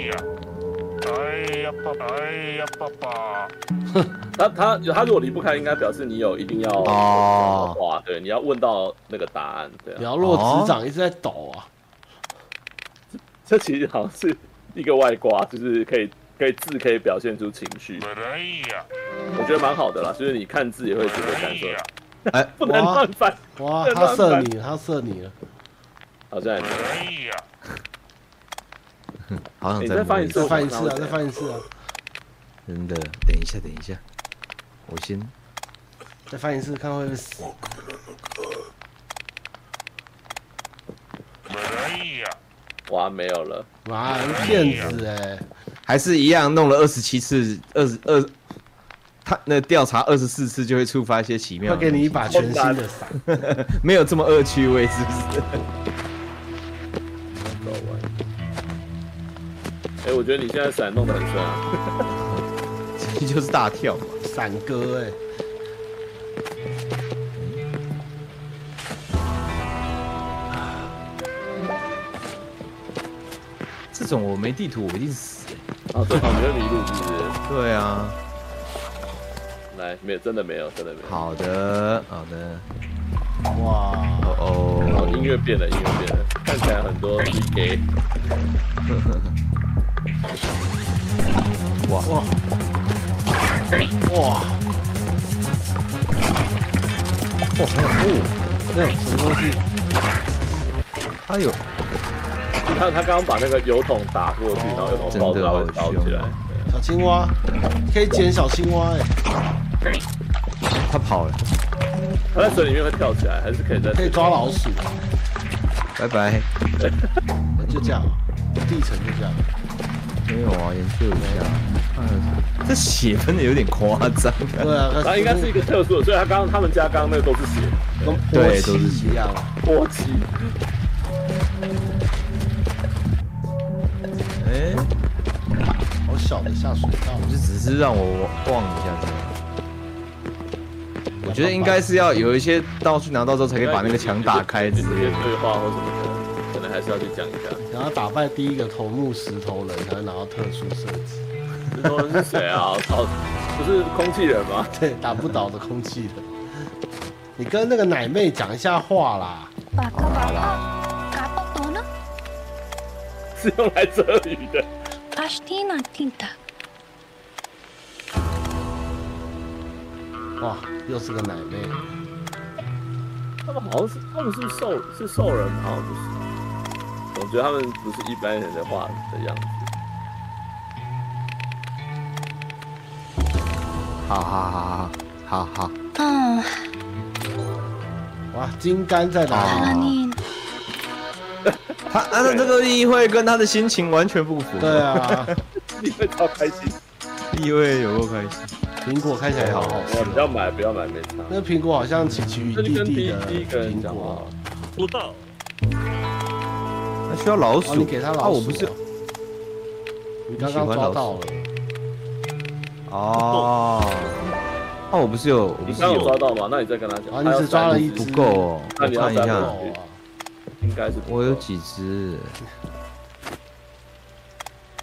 呀哎呀，爸爸！他他他如果离不开，应该表示你有一定要哦，哇，对，你要问到那个答案，对。你要弱智长一直在抖啊！这其实好像是一个外挂，就是可以可以字可以表现出情绪。我觉得蛮好的啦，就是你看字也会觉得感受。哎，不能乱翻！哇，他射你，他射你了！好在。好想再翻一次，再翻一次啊！再翻一次啊！真的，等一下，等一下，我先再翻一次，看会不会死。哇，没有了！哇，骗子哎！还是一样，弄了二十七次，二十二，他那调查二十四次就会触发一些奇妙。他给你一把全新的伞，没有这么恶趣味，是不是？哎，我觉得你现在伞弄得很帅啊！这就是大跳嘛，伞哥哎！这种我没地图，我一定死哎！啊，对，我觉得迷路是不是？对啊。来，没有，真的没有，真的没有。好的，好的。哇哦哦！音乐变了，音乐变了，看起来很多 PK。哇哇哇！哇！哦，那什么东西？哎呦！你看他刚刚把那个油桶打过去，然后油桶爆炸烧起来。小青蛙，可以捡小青蛙哎！他跑了。他在水里面会跳起来，还是可以在？可以抓老鼠。拜拜。就这样，地层就这样。没有啊，研究一下。嗯，这血分的有点夸张。对啊，它应该是一个特殊的，所以他刚刚他们家刚刚那个都是血，跟对都是一样。波奇。哎，好小的下水道，就只是让我逛一下这样。我觉得应该是要有一些道具拿到之后，才可以把那个墙打开，直接对话或什么的。可能还是要去讲一下，然后打败第一个头目石头人，才能拿到特殊设置。石头人是谁啊？操，不是空气人吗？对，打不倒的空气人。你跟那个奶妹讲一下话啦。好啦。是用来遮雨的。哇，又是个奶妹。他们好像是，他们是兽，是兽人，好像不是。我觉得他们不是一般人的话的样子。好好好好好好，嗯，哇，金杆在哪里？他他的这个例会跟他的心情完全不符。对啊，意会超开心。意会有够开心。苹果看起来好好吃不要不要买，不要买，没差。那苹果好像奇奇与这就跟第弟弟的苹果。，不到，他需要老鼠，哦，你给他老鼠。啊，我不是。你刚刚抓到了。哦。啊，我不是有，我不是你刚刚有抓，到吗？那你再跟他讲。啊，你只抓了一不只，够哦。我那你要看一下再问，哦应该是我有几只？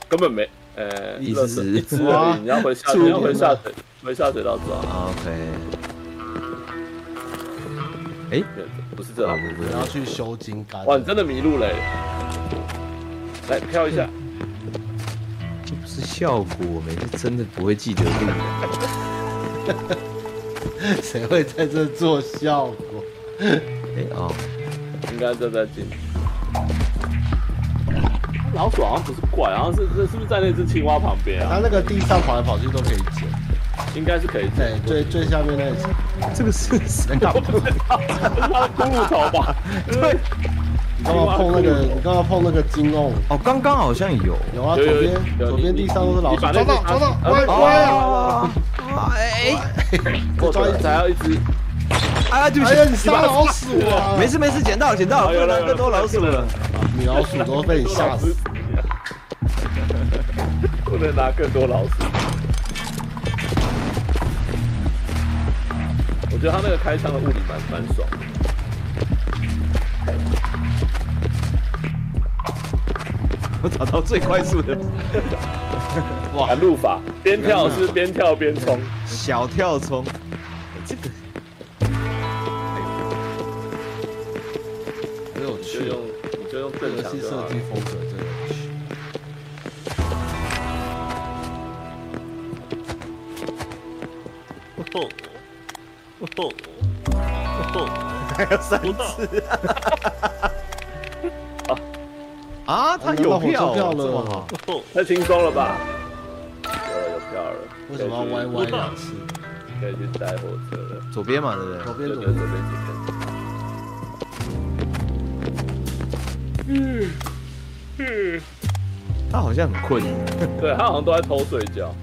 根本没，呃，一只一只而已，你要回下，处理你要回下水，回下水道抓。OK。哎，对不是这样，啊不是你要去修金杆。哇，你真的迷路嘞！来飘一下，这不是效果，我每次真的不会记得路。谁会在这做效果？哎哦，应该正在进。老鼠好像不是怪，好像是这是不是在那只青蛙旁边啊？它那个地上跑来跑去都可以捡。应该是可以对，，最最下面那一层。这个是谁干嘛？这是它的骷髅头吧？对，你刚刚碰那个？你刚刚碰那个金瓮？哦，刚刚好像有。有啊，左边左边地上都是老鼠。抓到抓到，啊歪哦歪啊！哎我抓一只还要一只，啊，对不哎呀，起，你杀老鼠啊！没事没事，捡到了捡到了，不能拿更多老鼠了。米老鼠都被你吓死。不能拿更多老鼠。觉得他那个开枪的物理蛮蛮爽。的。我找到最快速的。哇，路法。边跳是边跳边冲，小跳冲，这个很有趣，就用你就用正游戏设计风格哦哦，还有三次 啊！他有票，票这么了好，哦太轻松了吧？有了有票了，为什么要歪歪两次？可以去搭火车了。左边嘛，对不对左？边左边左边嗯嗯。他好像很困，对他好像都在偷睡觉，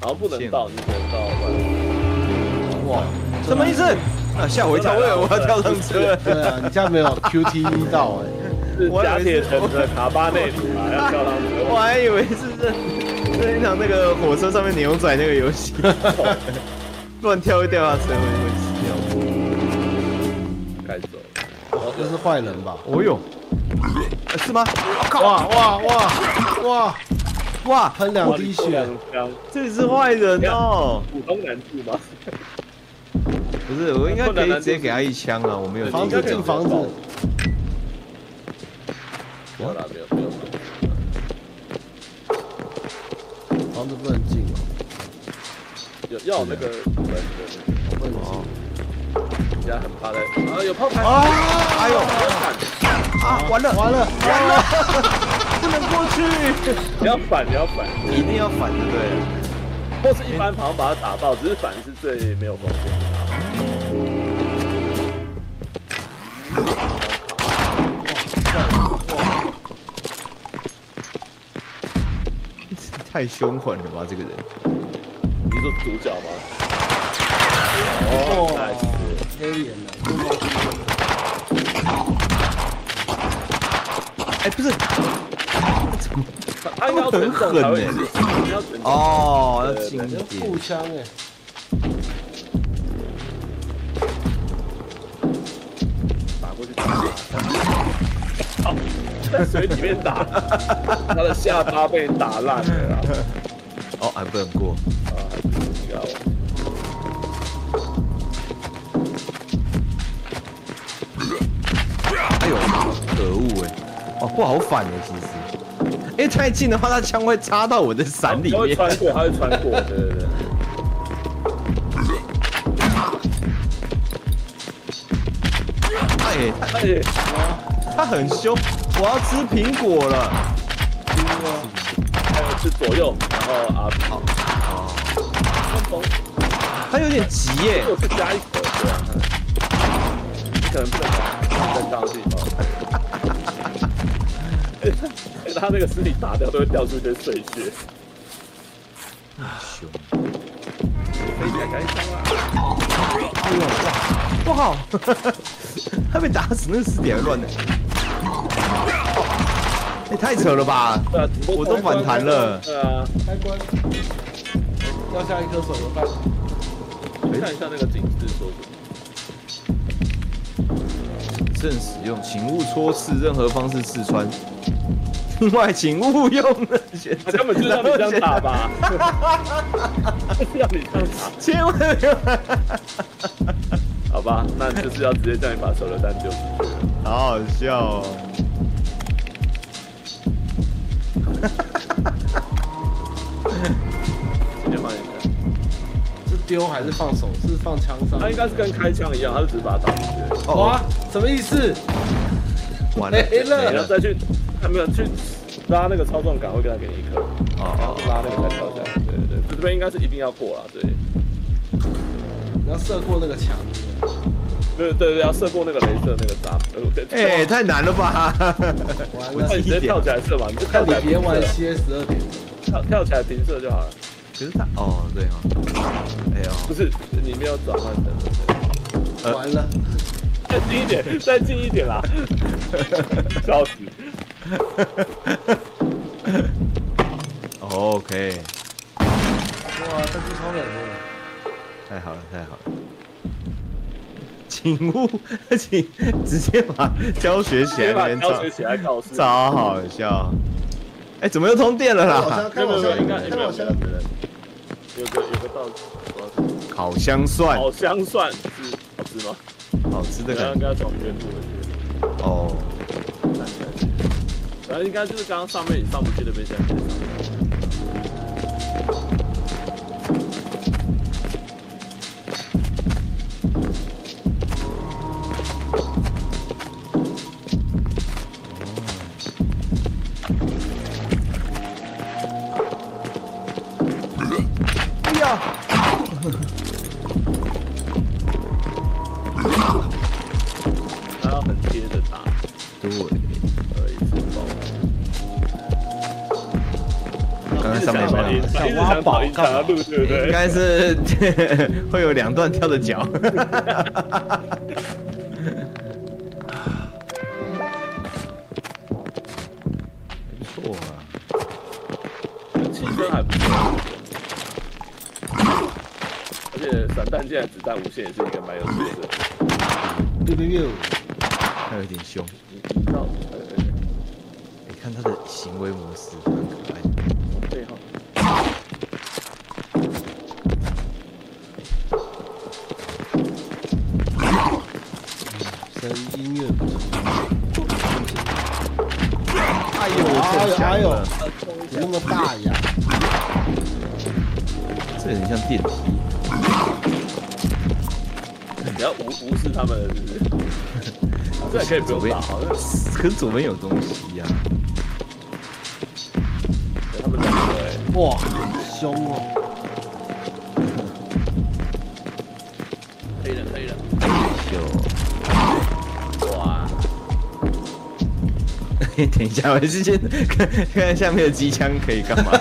然后不能到，你只能到外面。哇，什么意思？啊，吓我一跳，我以为我要跳上车。对啊，你这样没有 QTE 到哎。是加铁城的卡巴内鲁啊，要跳上车。我还以为是这这一场那个火车上面牛仔那个游戏，乱跳一掉下车会会死掉。该走。这是坏人吧？哦呦，呃是吗？哇哇哇哇！哇，喷两滴血，枪，这里是坏人哦。普通难度吗？不是，我应该可以直接给他一枪啊！我没有房子进房子，没有啦，没有没有。房子不能进哦，有要那个门的，不能进。人家很怕在啊，有炮台啊！哎呦反，啊！完了完了完了！不能过去，你要反，你要反，一定要反的，对了。或是一般好像把它打爆，只是反是最没有风险的。太凶狠了吧，这个人。你是主角吗？哦太黑脸的，哎，不是，他应该要全中才会很狠死，你要全中。哦，要对近一点步。枪哎，打过去打。好，在水里面打，他的下巴被打烂了！哦，还不能过。啊，你知道吗？哎呦，可恶哎！哦，不好反哎，其，因为太近的话，他枪会插到我的伞里他会面。穿过，他会穿过，对对对。哎，他哎，他很凶，我要吃苹果了。还有吃左右，然后啊，好，风，他有点急耶如。果是加一口，对啊，你可能不能把登上去他那个尸体打掉都会掉出一些碎屑。凶，可以开开枪啊！不好，他被打死，那个尸体还乱呢。哎，太扯了吧！我都反弹了对啊，开关，掉下一颗手榴弹，看一下那个警示说什么。正使用，请勿戳刺，任何方式刺穿。另外，请勿用的选择。他根本就是让你这样打吧？就是要你这样打，千万不要。好吧？那就是要直接叫你把手榴弹丢出去。好好笑哦！直接放一下。是丢还是放手？是放枪上？他应该是跟开枪一样，他是只是把它打出去。哇，什么意思？完了，没了你要再去，还 没有去拉那个操纵杆，会给他给你一颗，哦然后拉那个再跳下来。对对对，这边应该是一定要过了，对。你要射过那个墙。对对对，要射过那个镭射那个闸。哎，太难了吧！完了那，你直接跳起来射吧，你就跳看你起来别玩 CS 十二点。跳跳起来平射就好了。可是他，哦，对哈，哎呦，不是，你没有转换成。呃完了，再近一点，再近一点啦！笑死！OK，哇，超冷的。太好了，太好了。请勿，请直接把教学起来那边教学起来考试。超好笑。哎，怎么又通电了啦？看我香，应该看我香，有个有个道具，烤香蒜，烤香蒜是好吃吗？好吃的刚感觉。刚从远处的哦，那应该就是刚刚上面上不去那边，现想一条路，对不对？应该是 会有两段跳的脚。不错啊，气氛还不错，而且散弹箭的子弹无限也是一个蛮有趣的。六六六，他有点凶。你你知道，看他的行为模式，很可爱。像电梯。你要无无视他们，是不是？这也可以不用打，好像可是左边有东西呀、他们两个哎，哇，凶哦！黑人黑人，就，哇，等一下，我是先 看看下面的机枪可以干嘛。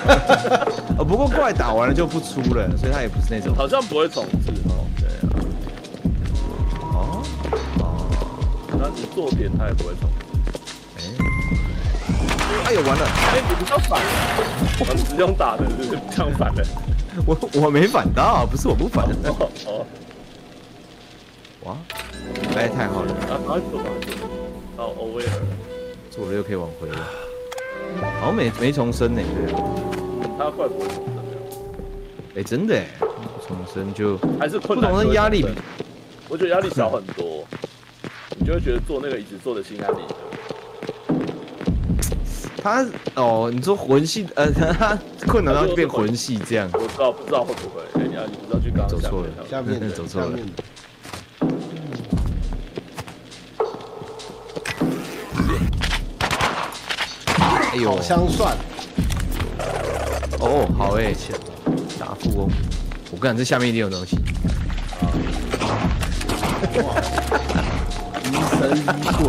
不过怪打完了就不出了，所以它也不是那种。好像不会重置。哦，对啊，哦。哦，那你做点它也不会重置。哎，哎呦完了，哎，你不要反了，我只用打的，是不是这样反的？我我没反到，不是我不反。哦。哦，哇，哎，太好了，啊，赶快走，赶快走，哦，欧威尔，做了又可以往回了。好像没没重生呢，对啊。他会重置了，哎，真的哎，重生就还是不困难重生压力我觉得压力小很多，你就会觉得做那个椅子做的心安理得。他哦，你说魂系呃，他困难到就变魂系这样。我知道，不知道会不会？哎、呀，你不知道去刚刚走错了下面的，走错了。哎呦好，香蒜，哦，好哎，大富翁，我看这下面一定有东西。疑神疑鬼，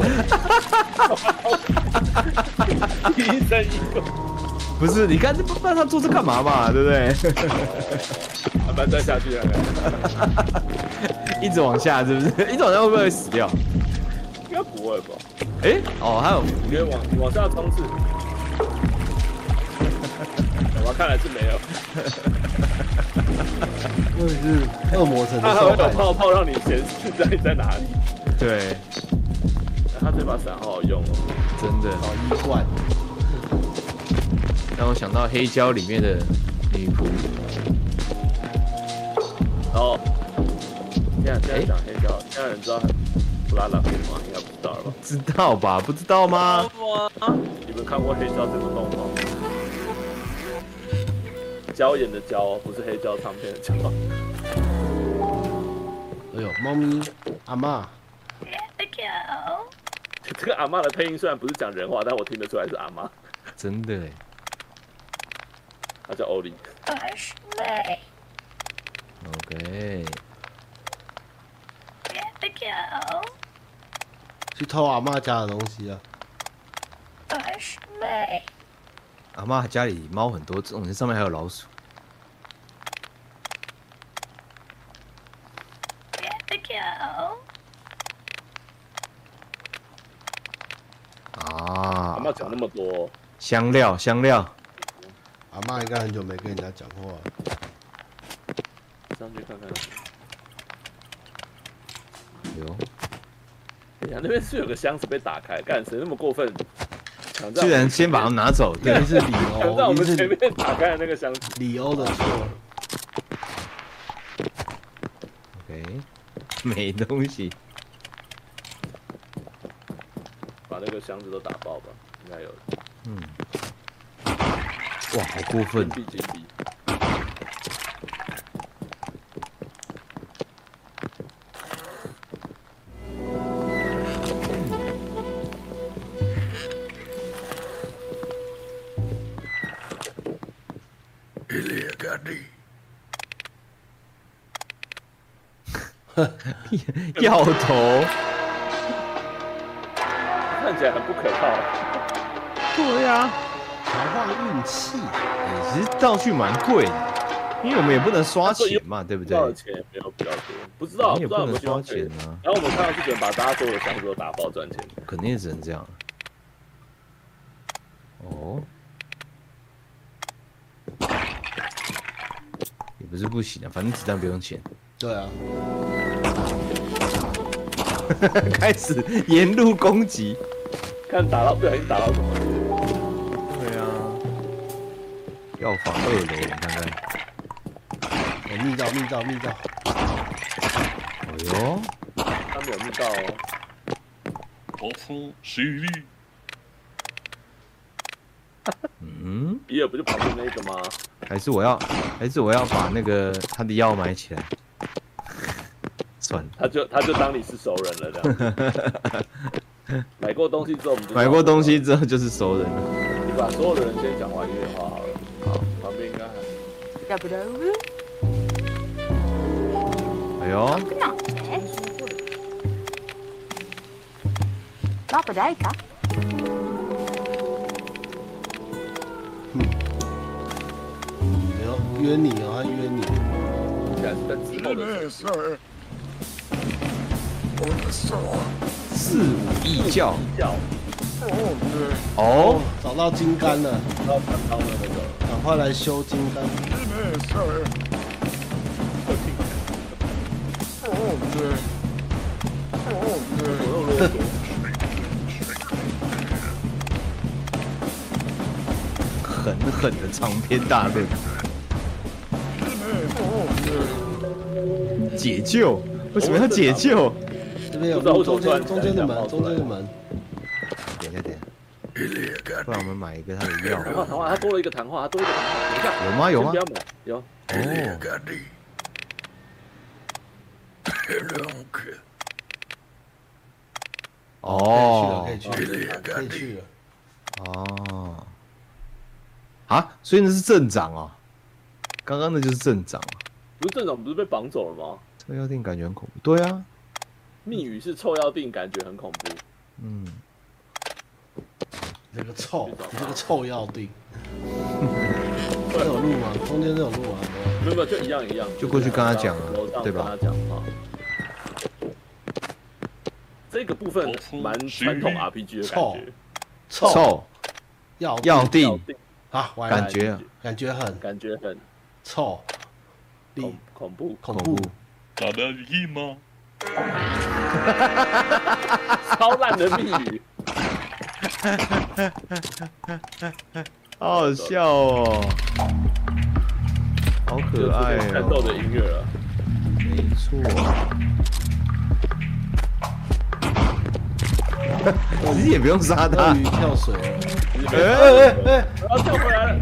疑神疑鬼，不是，你看这不知道他做这干嘛嘛，对不对？慢慢再下去看看，一直往下，是不是？一直往下会不会死掉？应该不会吧？哎，哦，还有，你可以往往下冲刺。我看来是没有，或者是恶魔城的他还会有受害者泡泡让你显示在在哪里。对，他这把伞好好用哦，真的。好衣冠，让我想到黑胶里面的女仆。然后现在现在讲黑胶，现在有人知道布拉拉布吗？应该不知道了吧？知道吧？不知道吗？你们看过黑胶这部动画吗？胶眼的胶，不是黑胶唱片的胶。哎呦，猫咪阿嬷，这个阿嬷的配音虽然不是讲人话，但我听得出来是阿嬷。真的哎。她叫欧丽。OK。去偷阿嬷家的东西啊！阿妈家里猫很多，这种上面还有老鼠。啊！阿妈讲那么多，香料香料，阿妈应该很久没跟人家讲话了。上去看看。有。哎呀，那边是有个箱子被打开，干谁那么过分？居然先把它拿走，对一定，是李欧在我们前面打开的那个箱子。李欧的错。OK，没东西。把那个箱子都打爆吧，应该有。嗯。哇，好过分！金币金币。药头。看起来很不可靠。对呀。强化运气，其实道具蛮贵的，因为我们也不能刷钱嘛，对不对？多少钱也没有比较多，不知道，你也不能刷钱钱啊。然后我们看到是只能把大家所有的箱子都打爆赚钱。肯定只能这样。哦。也不是不行啊，反正子弹不用钱。对啊，开始沿路攻击。看打到不小心打到什么？对啊。药房二楼，你看看。有密道，密道，密道。哎呦，他没有密道哦。突出犀利，嗯，比尔不就旁边那个吗？还是我要，还是我要把那个他的药买起来。算了，他就他就当你是熟人了这样。买过东西之后，我们就买过东西之后就是熟人了。你把所有的人先讲完一遍话好了。好，旁边应该还。哎呦，哎呦，约你哦，他约你。应该是在之后的事。四五异教叫，哦，找到金杆了，然后看到了那个。赶快来修金杆。狠狠的长篇大论。解救？为什么要解救？这边有中突然间中间的门，中间的门。点一下，等一下，不然我们买一个他的药。谈话谈话，他多了一个谈话，他多了一个谈话。等一下，有吗？有吗先不？要买，有。哦。可以去了，可以去了，可以去了。哦。啊，所以那是镇长哦。刚刚那就是镇长。不是镇长不是被绑走了吗？臭药定感觉很恐怖。对啊，密语是臭药定，感觉很恐怖。嗯，这个臭，你这个臭药定。这有路吗？中间这有路吗？没有没有，就一样一样。就过去跟他讲啊对吧跟他讲话。这个部分蛮传统 RPG 的感觉。臭臭药药定要定啊，感觉啊感觉很感觉很臭，恐恐怖，恐怖恐怖。打得硬吗？超烂的密语。好好笑哦，好可爱就是战斗哦，的音乐了。没错。其实也不用杀他鳄。鱼跳水了，哎哎哎！然后跳回来了，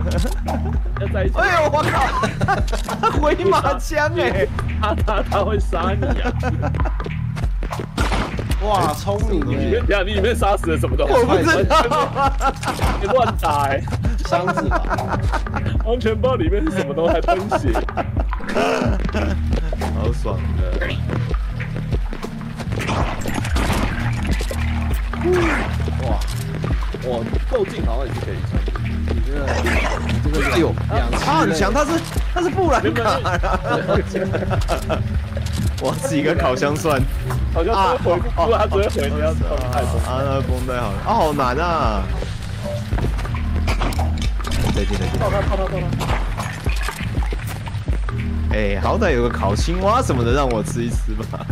要在一起。哎呦我靠！回马枪哎！他他他会杀你啊！哇，聪明你里面，，你里面杀死了什么东西？我不知道。你乱打哎！箱子吧，安全包里面是什么东西？还喷血？好爽的。哇，哇，够近好像也是可以。你这个你这个哎呦，他很强，他是他是布兰卡啊！哇，是一个烤箱蒜好像是回不出，他只会回你要穿太多。啊，那绷带好了啊，好难啊！再见再见。套他套他套他。哎，好歹有个烤青蛙什么的让我吃一吃吧。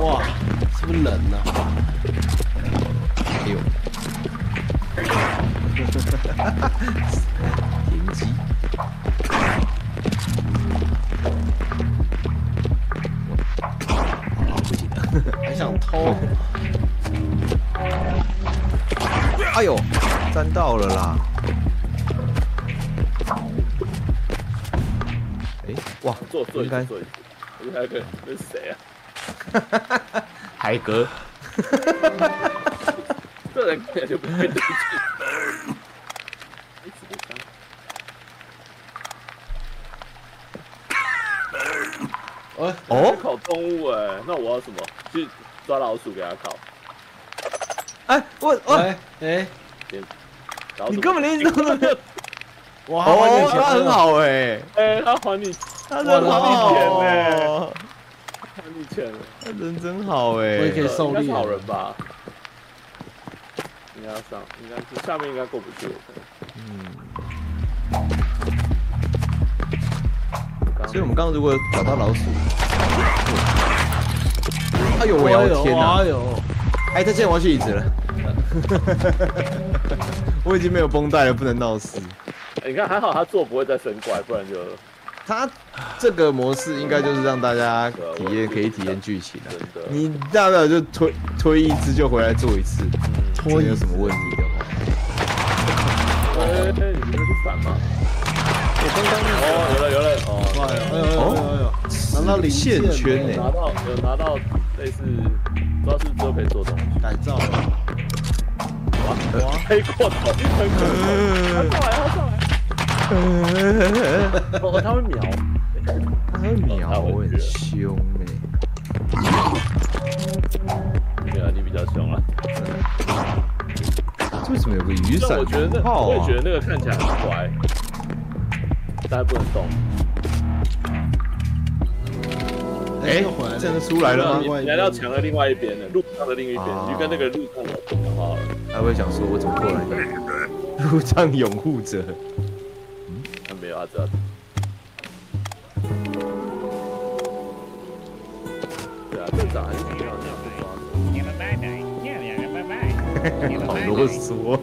哇，是不是冷啊？哎呦，天机。不行了。还想偷？哎呦，沾到了啦！哎，哇，做做一应该次做一次。我觉得还可以，那是谁啊？海格，这人看起来就不会对劲。一直不上哦，哦，烤动物哎、那我要什么？去抓老鼠给它烤。哎，我我，哎哎，你根本连都没有，哇，哦，他很，好哎，哎、他还你，他人好哇。哦，他人真好哎我也可以哎，狩猎应该是好人吧？应该要上，应该是下面应该过不去。所以我们刚刚如果找到老鼠，哎呦，我哎呦，要天哪哎！呦，哎，再见，我要去椅子了。我已经没有绷带了，不能闹事。你看还好他坐不会再生怪，不然就它这个模式应该就是让大家体验，可以体验剧情的。你大不了就推推一次就回来做一次，拖椅没有什么问题的话。哎、你们是反吗？我刚刚哦，有了有了哦，个，哎呦哎呦哎呦哎呦，拿到零件线圈呢呢拿到有拿到类似，不知道是之后可以做东西。改造了，哇哇，黑过头，很可嗯他上来，他上来。哦，他会瞄。他会秒，我很凶哎、对啊，你比较凶啊。为什么有个雨但我伞觉得那，我也觉？得那个看起来很乖，但不能动。哎、又回来这样就出来了吗？你来到墙的另外一边呢，路上的另一边，啊你就跟那个路上的讲话了。他会想说，我怎么过来的？路障拥护者，他没有，他知道。对啊，队长还是挺好的。你们拜拜，呀呀呀拜拜，你们好啰嗦。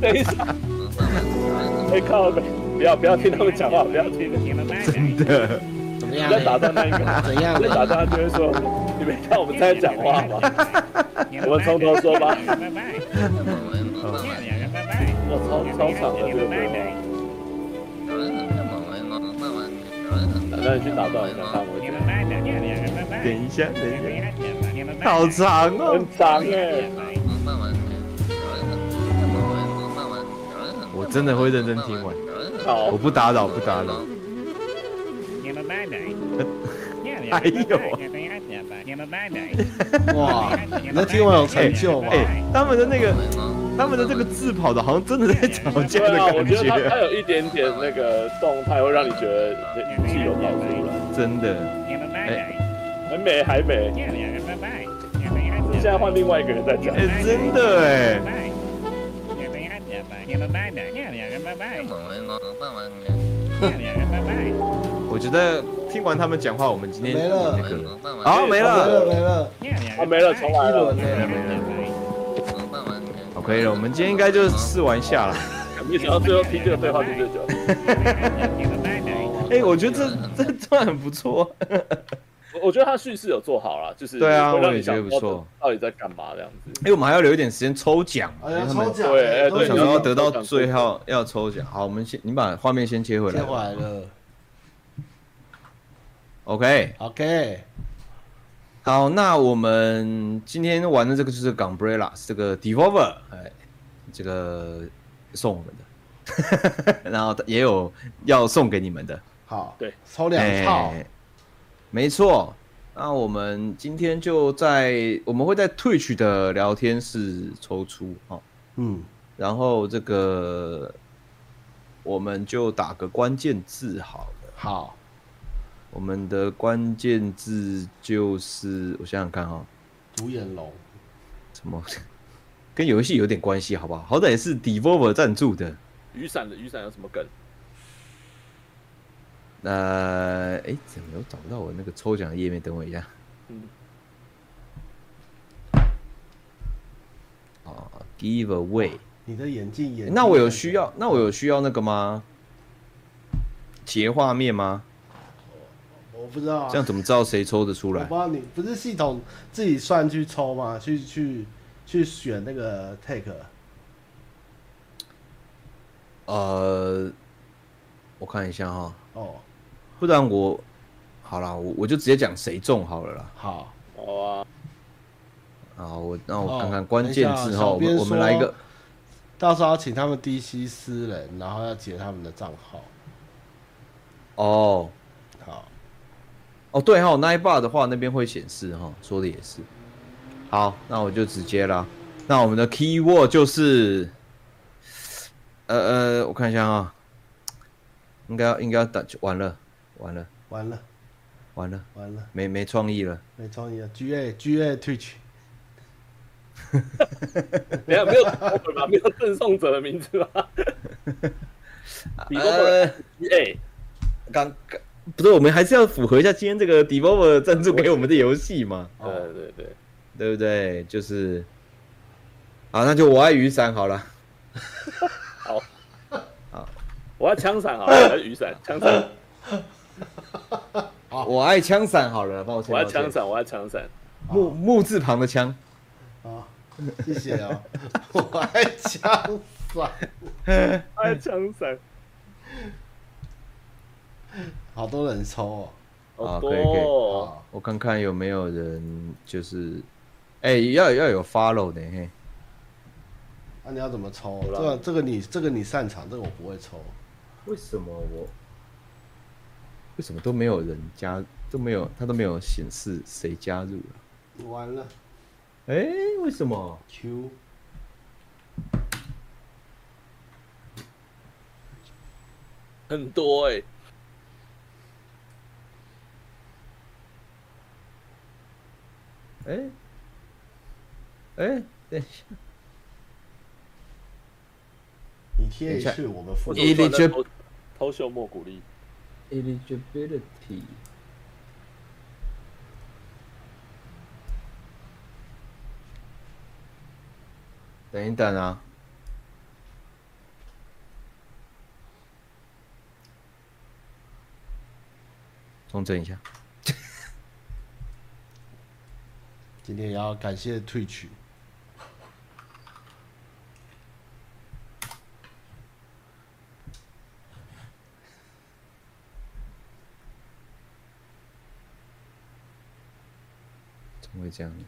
等一下，哎靠，不要不要听他们讲话，不要听。你们拜拜。真的，怎么样你在打断那一个，怎样你在打断他就会说，你没看我们在讲话吗？我们从头说吧。拜拜，呀呀呀拜拜，我超超长的这个拜拜，那你去打断一下，看我你们拜拜，呀呀呀拜拜。等一下，等一下，好长哦很。长哎。真的会认真听完，好我，不打扰，不打扰。还有，哇，你那听完有成就吗？哎、他们的那个，他们的这个字跑的，好像真的在吵架的对啊，我感觉得他他，有一点点那个动态，会让你觉得气有跑出来。真的。很美，还没，现在换另外一个人在讲。哎、真的哎，我觉得听完他们讲话，我们今天没了那个，好没没了，了没了，啊，没了，重来了。一轮呢？好可以了，我们今天应该就试完下了。没想到最后听这个对话听最久。哎、我觉得这这段很不错。我 我觉得他叙事有做好了，就是对啊我也觉得不错到底在干嘛这样子。哎、我们还要留一点时间抽奖，哎呀，抽奖，对哎对我想要得到最后要抽奖。好，我们先你把画面先切回来切。回来了 OK，，OK，好，那我们今天玩的这个就是 Gumbrella，这个 Devolver，哎，这个送我们的，然后也有要送给你们的，好，对，抽两套，哎没错。那我们今天就在我们会在 Twitch 的聊天室抽出哦，嗯，然后这个我们就打个关键字好了。好，我们的关键字就是我想想看哈、哦，独眼龙，什么 跟游戏有点关系，好不好？好歹也是 Devolver 赞助的。雨伞的雨伞有什么梗？呃，哎，怎么有找不到我那个抽奖的页面？等我一下。嗯，啊，Give away。你的眼镜眼，那我有需要，那我有需要那个吗？截画面吗？我不知道啊，这样怎么知道谁抽得出来我不知？道你不是系统自己算去抽吗？去去去选那个 take，呃，我看一下哈，哦，不然我好了，我我就直接讲谁中好了啦。好，好啊，好，我那我看看哦关键字哈，我们我们来一个。到时候要请他们 DC 私人，然后要截他们的账号，哦好，哦，对哈、哦，那一 bar 的话那边会显示哈、哦，说的也是。好，那我就直接啦。那我们的 keyword 就是，呃呃，我看一下啊，应该要应该要打完了，完了，完了完了，完了，没没创意了。没创意了，GA GA Twitch，没有没有吧？没有赠送者的名字吧？比多呃，哎，刚刚不是，我们还是要符合一下今天这个 Devolver 赞助给我们的游戏嘛，对对对，对不对？就是，好，那就我爱雨伞好了。好，好，我要枪伞好了，还是雨伞？枪伞，我爱枪伞好了，抱歉，我要枪伞，我要枪伞。木木字旁的枪，好，谢谢啊，我爱枪伞，爱枪伞，好多人抽哦，啊可以可以。我看看有没有人就是，哎、要要有 follow 的嘿，那、你要怎么抽？这这个你这个你擅长，这个我不会抽，为什么我为什么都没有人加都没有他都没有显示谁加入了？完了。哎、为什么？Q，很多哎、哎、哎、等一下，你贴一等次，我们付我一怎么突然在 Eligible- 偷偷秀莫古力，eligibility，等一等啊，重整一下。今天也要感谢退去。怎么会这样呢？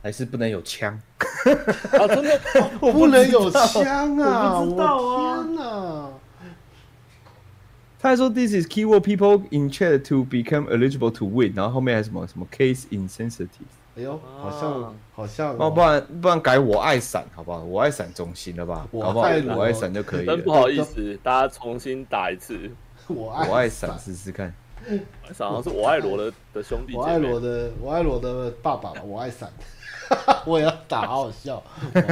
还是不能有枪。啊，真的，我不能有枪啊！我不知道啊天哪！他还说，This is keyword people in chat to become eligible to win，然后后面还什么什么 case insensitive。哎呦，好像好像哦，不然不然改我爱伞好不好？我爱伞总行了吧？我好不好？我爱伞就可以了。真不好意思，大家重新打一次。我爱我爱伞试试看。好像是我爱罗的的兄弟。我爱罗的，我爱罗的爸爸吧，我爱伞。我也要打，好好笑。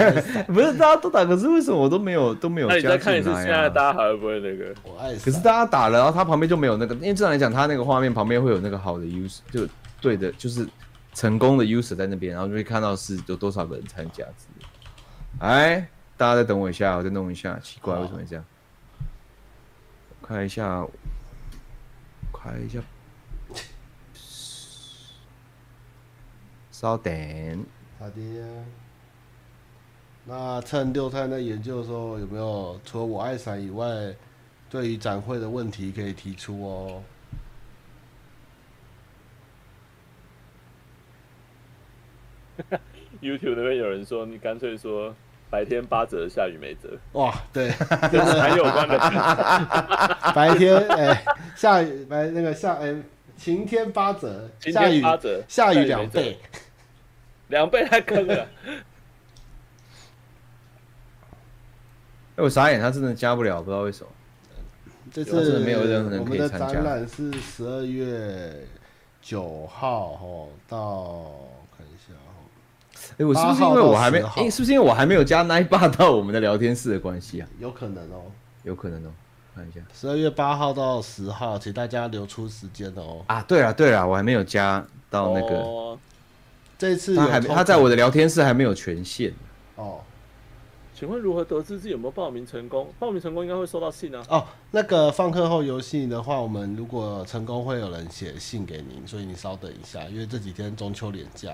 不是大家都打，可是为什么我都没有都没有加进来、啊？那你再看一次，现在大家还会不会那个？我爱伞。可是大家打了，然后他旁边就没有那个，因为正常来讲，他那个画面旁边会有那个好的 user，就对的，就是成功的 user 在那边，然后就会看到是有多少个人参加之类。哎，大家再等我一下，我再弄一下，奇怪，为什么会这样？我看一下，看一下，稍等。好的。那趁六太在研究的时候，有没有除了我爱伞以外，对于展会的问题可以提出哦？YouTube 那边有人说，你干脆说白天八折，下雨没折。哇，对，跟伞有关的。白天哎、欸，下雨白那个下哎、欸，晴天八折，晴天八折，下雨两倍。两倍太坑了！哎，我傻眼，他真的加不了，不知道为什么。这次没有任何人可以参加。我们的展览是十二月九号哦，到看一下哦。哎，我是不是因为我还没？哎，是不是因为我还没有加 Nightbar 到我们的聊天室的关系啊？有可能哦，有可能哦。看一下，十二月八号到十号，请大家留出时间哦。啊，对了对了，我还没有加到那个。哦这次他还他在我的聊天室还没有权限哦，请问如何得知自己有没有报名成功？报名成功应该会收到信啊。哦，那个放课后游戏的话，我们如果成功会有人写信给您，所以你稍等一下，因为这几天中秋连假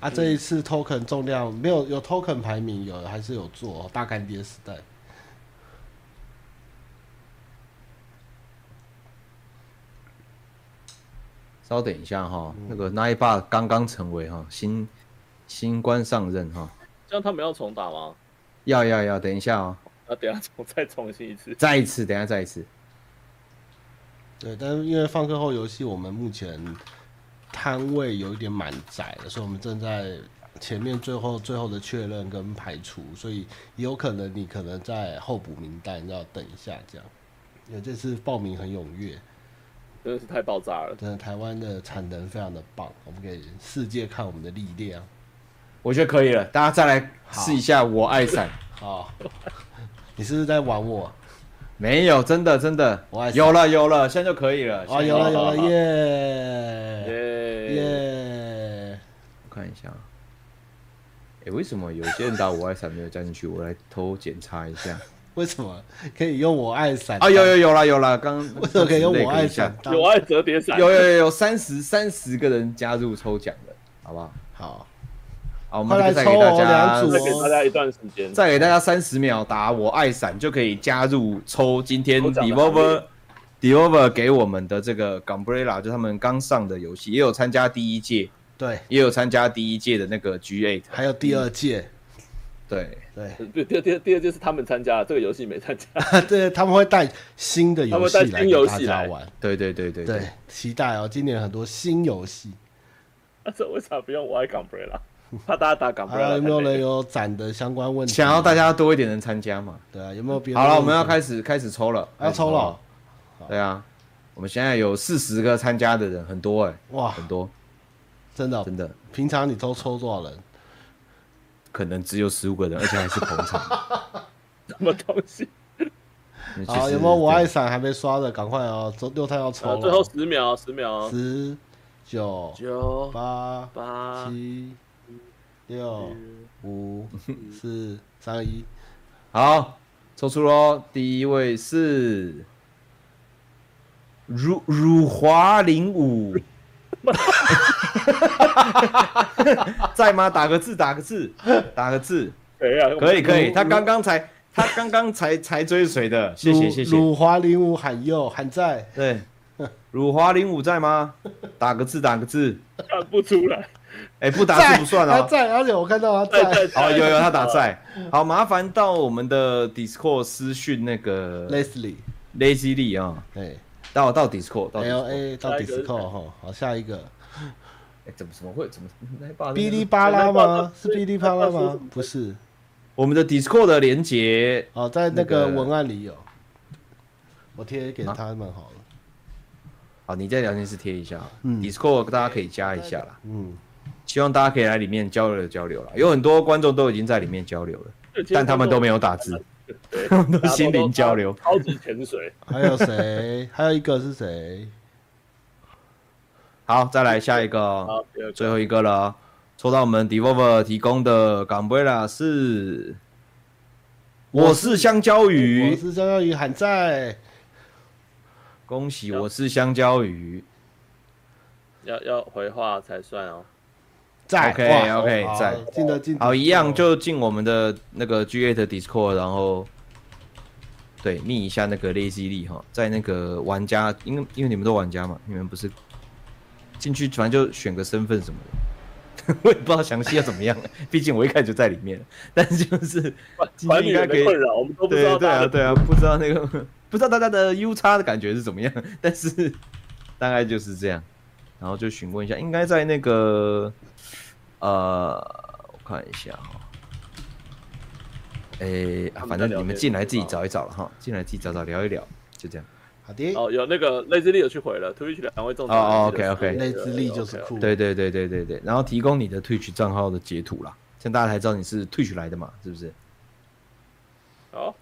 啊。这一次 token 重量没有有 token 排名有还是有做大干爹时代。稍等一下哈，那个那一霸刚刚成为哈新新官上任哈，这样他们要重打吗？要要要，等一下哦。那等下重再重新一次，再一次，等下再一次。对，但是因为放课后游戏，我们目前摊位有一点满载了，所以我们正在前面最后最后的确认跟排除，所以有可能你可能在候补名单要等一下这样，因为这次报名很踊跃。真的是太爆炸了！真的，台湾的产能非常的棒，我们给世界看我们的力量。我觉得可以了，大家再来试一下我爱伞。好，你是不是在玩我？没有，真的真的，我爱伞。有了有了，现在就可以了。啊，有了有了，耶耶耶！我看一下，哎，为什么有些人打我爱伞没有加进去？我来偷检查一下。为什么可以用我爱伞？啊，有有有了有了，刚刚 为什么可以用我爱伞？有爱折叠伞，有有有有三十三十个人加入抽奖的，好不好？好，好，我们再给大家再给大家一段时间，再给大家三十秒答我爱伞就可以加入抽今天 Devolver Devolver 给我们的这个 Gambrella，就他们刚上的游戏，也有参加第一届，对，也有参加第一届的那个 G8，还有第二届。对对，第二第第二就是他们参加，这个游戏没参加。对，他们会带新的游戏来给大家玩。对对对对对，期待哦！今年很多新游戏。那 这为啥不用我爱 Gunbrella？怕大家打 Gunbrella？有没有人有展的相关问题？想要大家多一点人参加嘛？对啊，有没有别的？好了，我们要开始开始抽了，要抽了。对啊，我们现在有四十个参加的人，很多哎，哇，很多，真的真的。平常你都抽多少人？可能只有十五个人，而且还是捧场。什么东西？好，有没有我爱伞还没刷的？赶快哦，周六太要抽了。最后十秒，十秒。十、九、九、八、八、七、六、五、四、三、一。好，抽出喽！第一位是如辱华零五。在吗？打个字，打个字，打个字。可以啊，可以可以。他刚刚才，他刚刚才才追随的，谢谢谢谢。辱华零五喊右喊在。对，辱华零五在吗？打个字，打个字。看不出来。哎，不打字不算哦。他在，而且我看到他在。哦，有有他打在。好，麻烦到我们的 Discord 私讯那个 Leslie，Leslie 啊。对，到到 Discord，到 L A 到 Discord 哈。好，下一个。哎，怎么怎么会怎么？哔哩吧啦吗？是哔哩吧啦吗？不是，我们的 Discord 的连接哦，在那个文案里有，我贴给他们好了。好，你在聊天室贴一下，Discord 大家可以加一下啦。嗯，希望大家可以来里面交流交流啦。有很多观众都已经在里面交流了，但他们都没有打字，都心灵交流。超级潜水。还有谁？还有一个是谁？好，再来下一个，最后一个了。抽到我们 Devolver 提供的港杯啦是，我是香蕉鱼，我是香蕉鱼，还在。恭喜，我是香蕉鱼。要要回话才算哦。在，OK OK，在，进的进。好，一样就进我们的那个 G8 Discord，然后对，密一下那个 Lazy Lee 哈，在那个玩家，因为因为你们都玩家嘛，你们不是进去，反正就选个身份什么的，我也不知道详细要怎么样，毕竟我一开始就在里面，但是就是进去应该可以，我们都不知道，对啊对啊，不知道那个。不知道大家的 U 差的感觉是怎么样，但是大概就是这样，然后就询问一下，应该在那个呃，我看一下哈，哎，反正你们进来自己找一找了哈，进来自己找找聊一聊，就这样。好的。哦，有那个类智力有去回了，Twitch 两位众筹。哦，OK OK，类智力就是酷。对对对对对对，然后提供你的 Twitch 账号的截图啦，这样大家才知道你是 Twitch 来的嘛，是不是？好，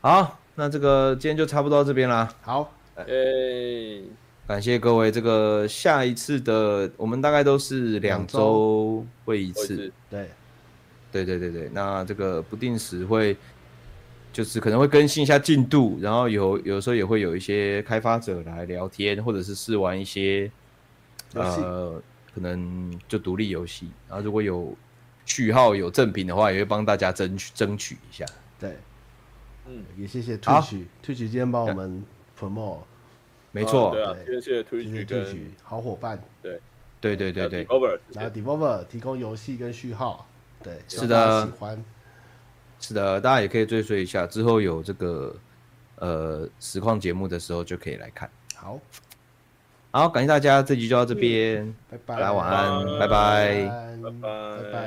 好。那这个今天就差不多到这边啦。好，哎，感谢各位。这个下一次的我们大概都是两周会一次。对，对对对对。那这个不定时会，就是可能会更新一下进度，然后有有时候也会有一些开发者来聊天，或者是试玩一些呃，可能就独立游戏。然后如果有序号有赠品的话，也会帮大家争取争取一下。对。嗯，也谢谢 Twitch，Twitch 今天帮我们 promote，没错，对啊，谢谢 Twitch，好伙伴，对，对对对对，Devolver，然后 Devolver 提供游戏跟序号，对，是的，喜欢，是的，大家也可以追随一下，之后有这个呃实况节目的时候就可以来看。好，好，感谢大家，这集就到这边，拜拜，大家晚安，拜拜，拜拜，拜拜。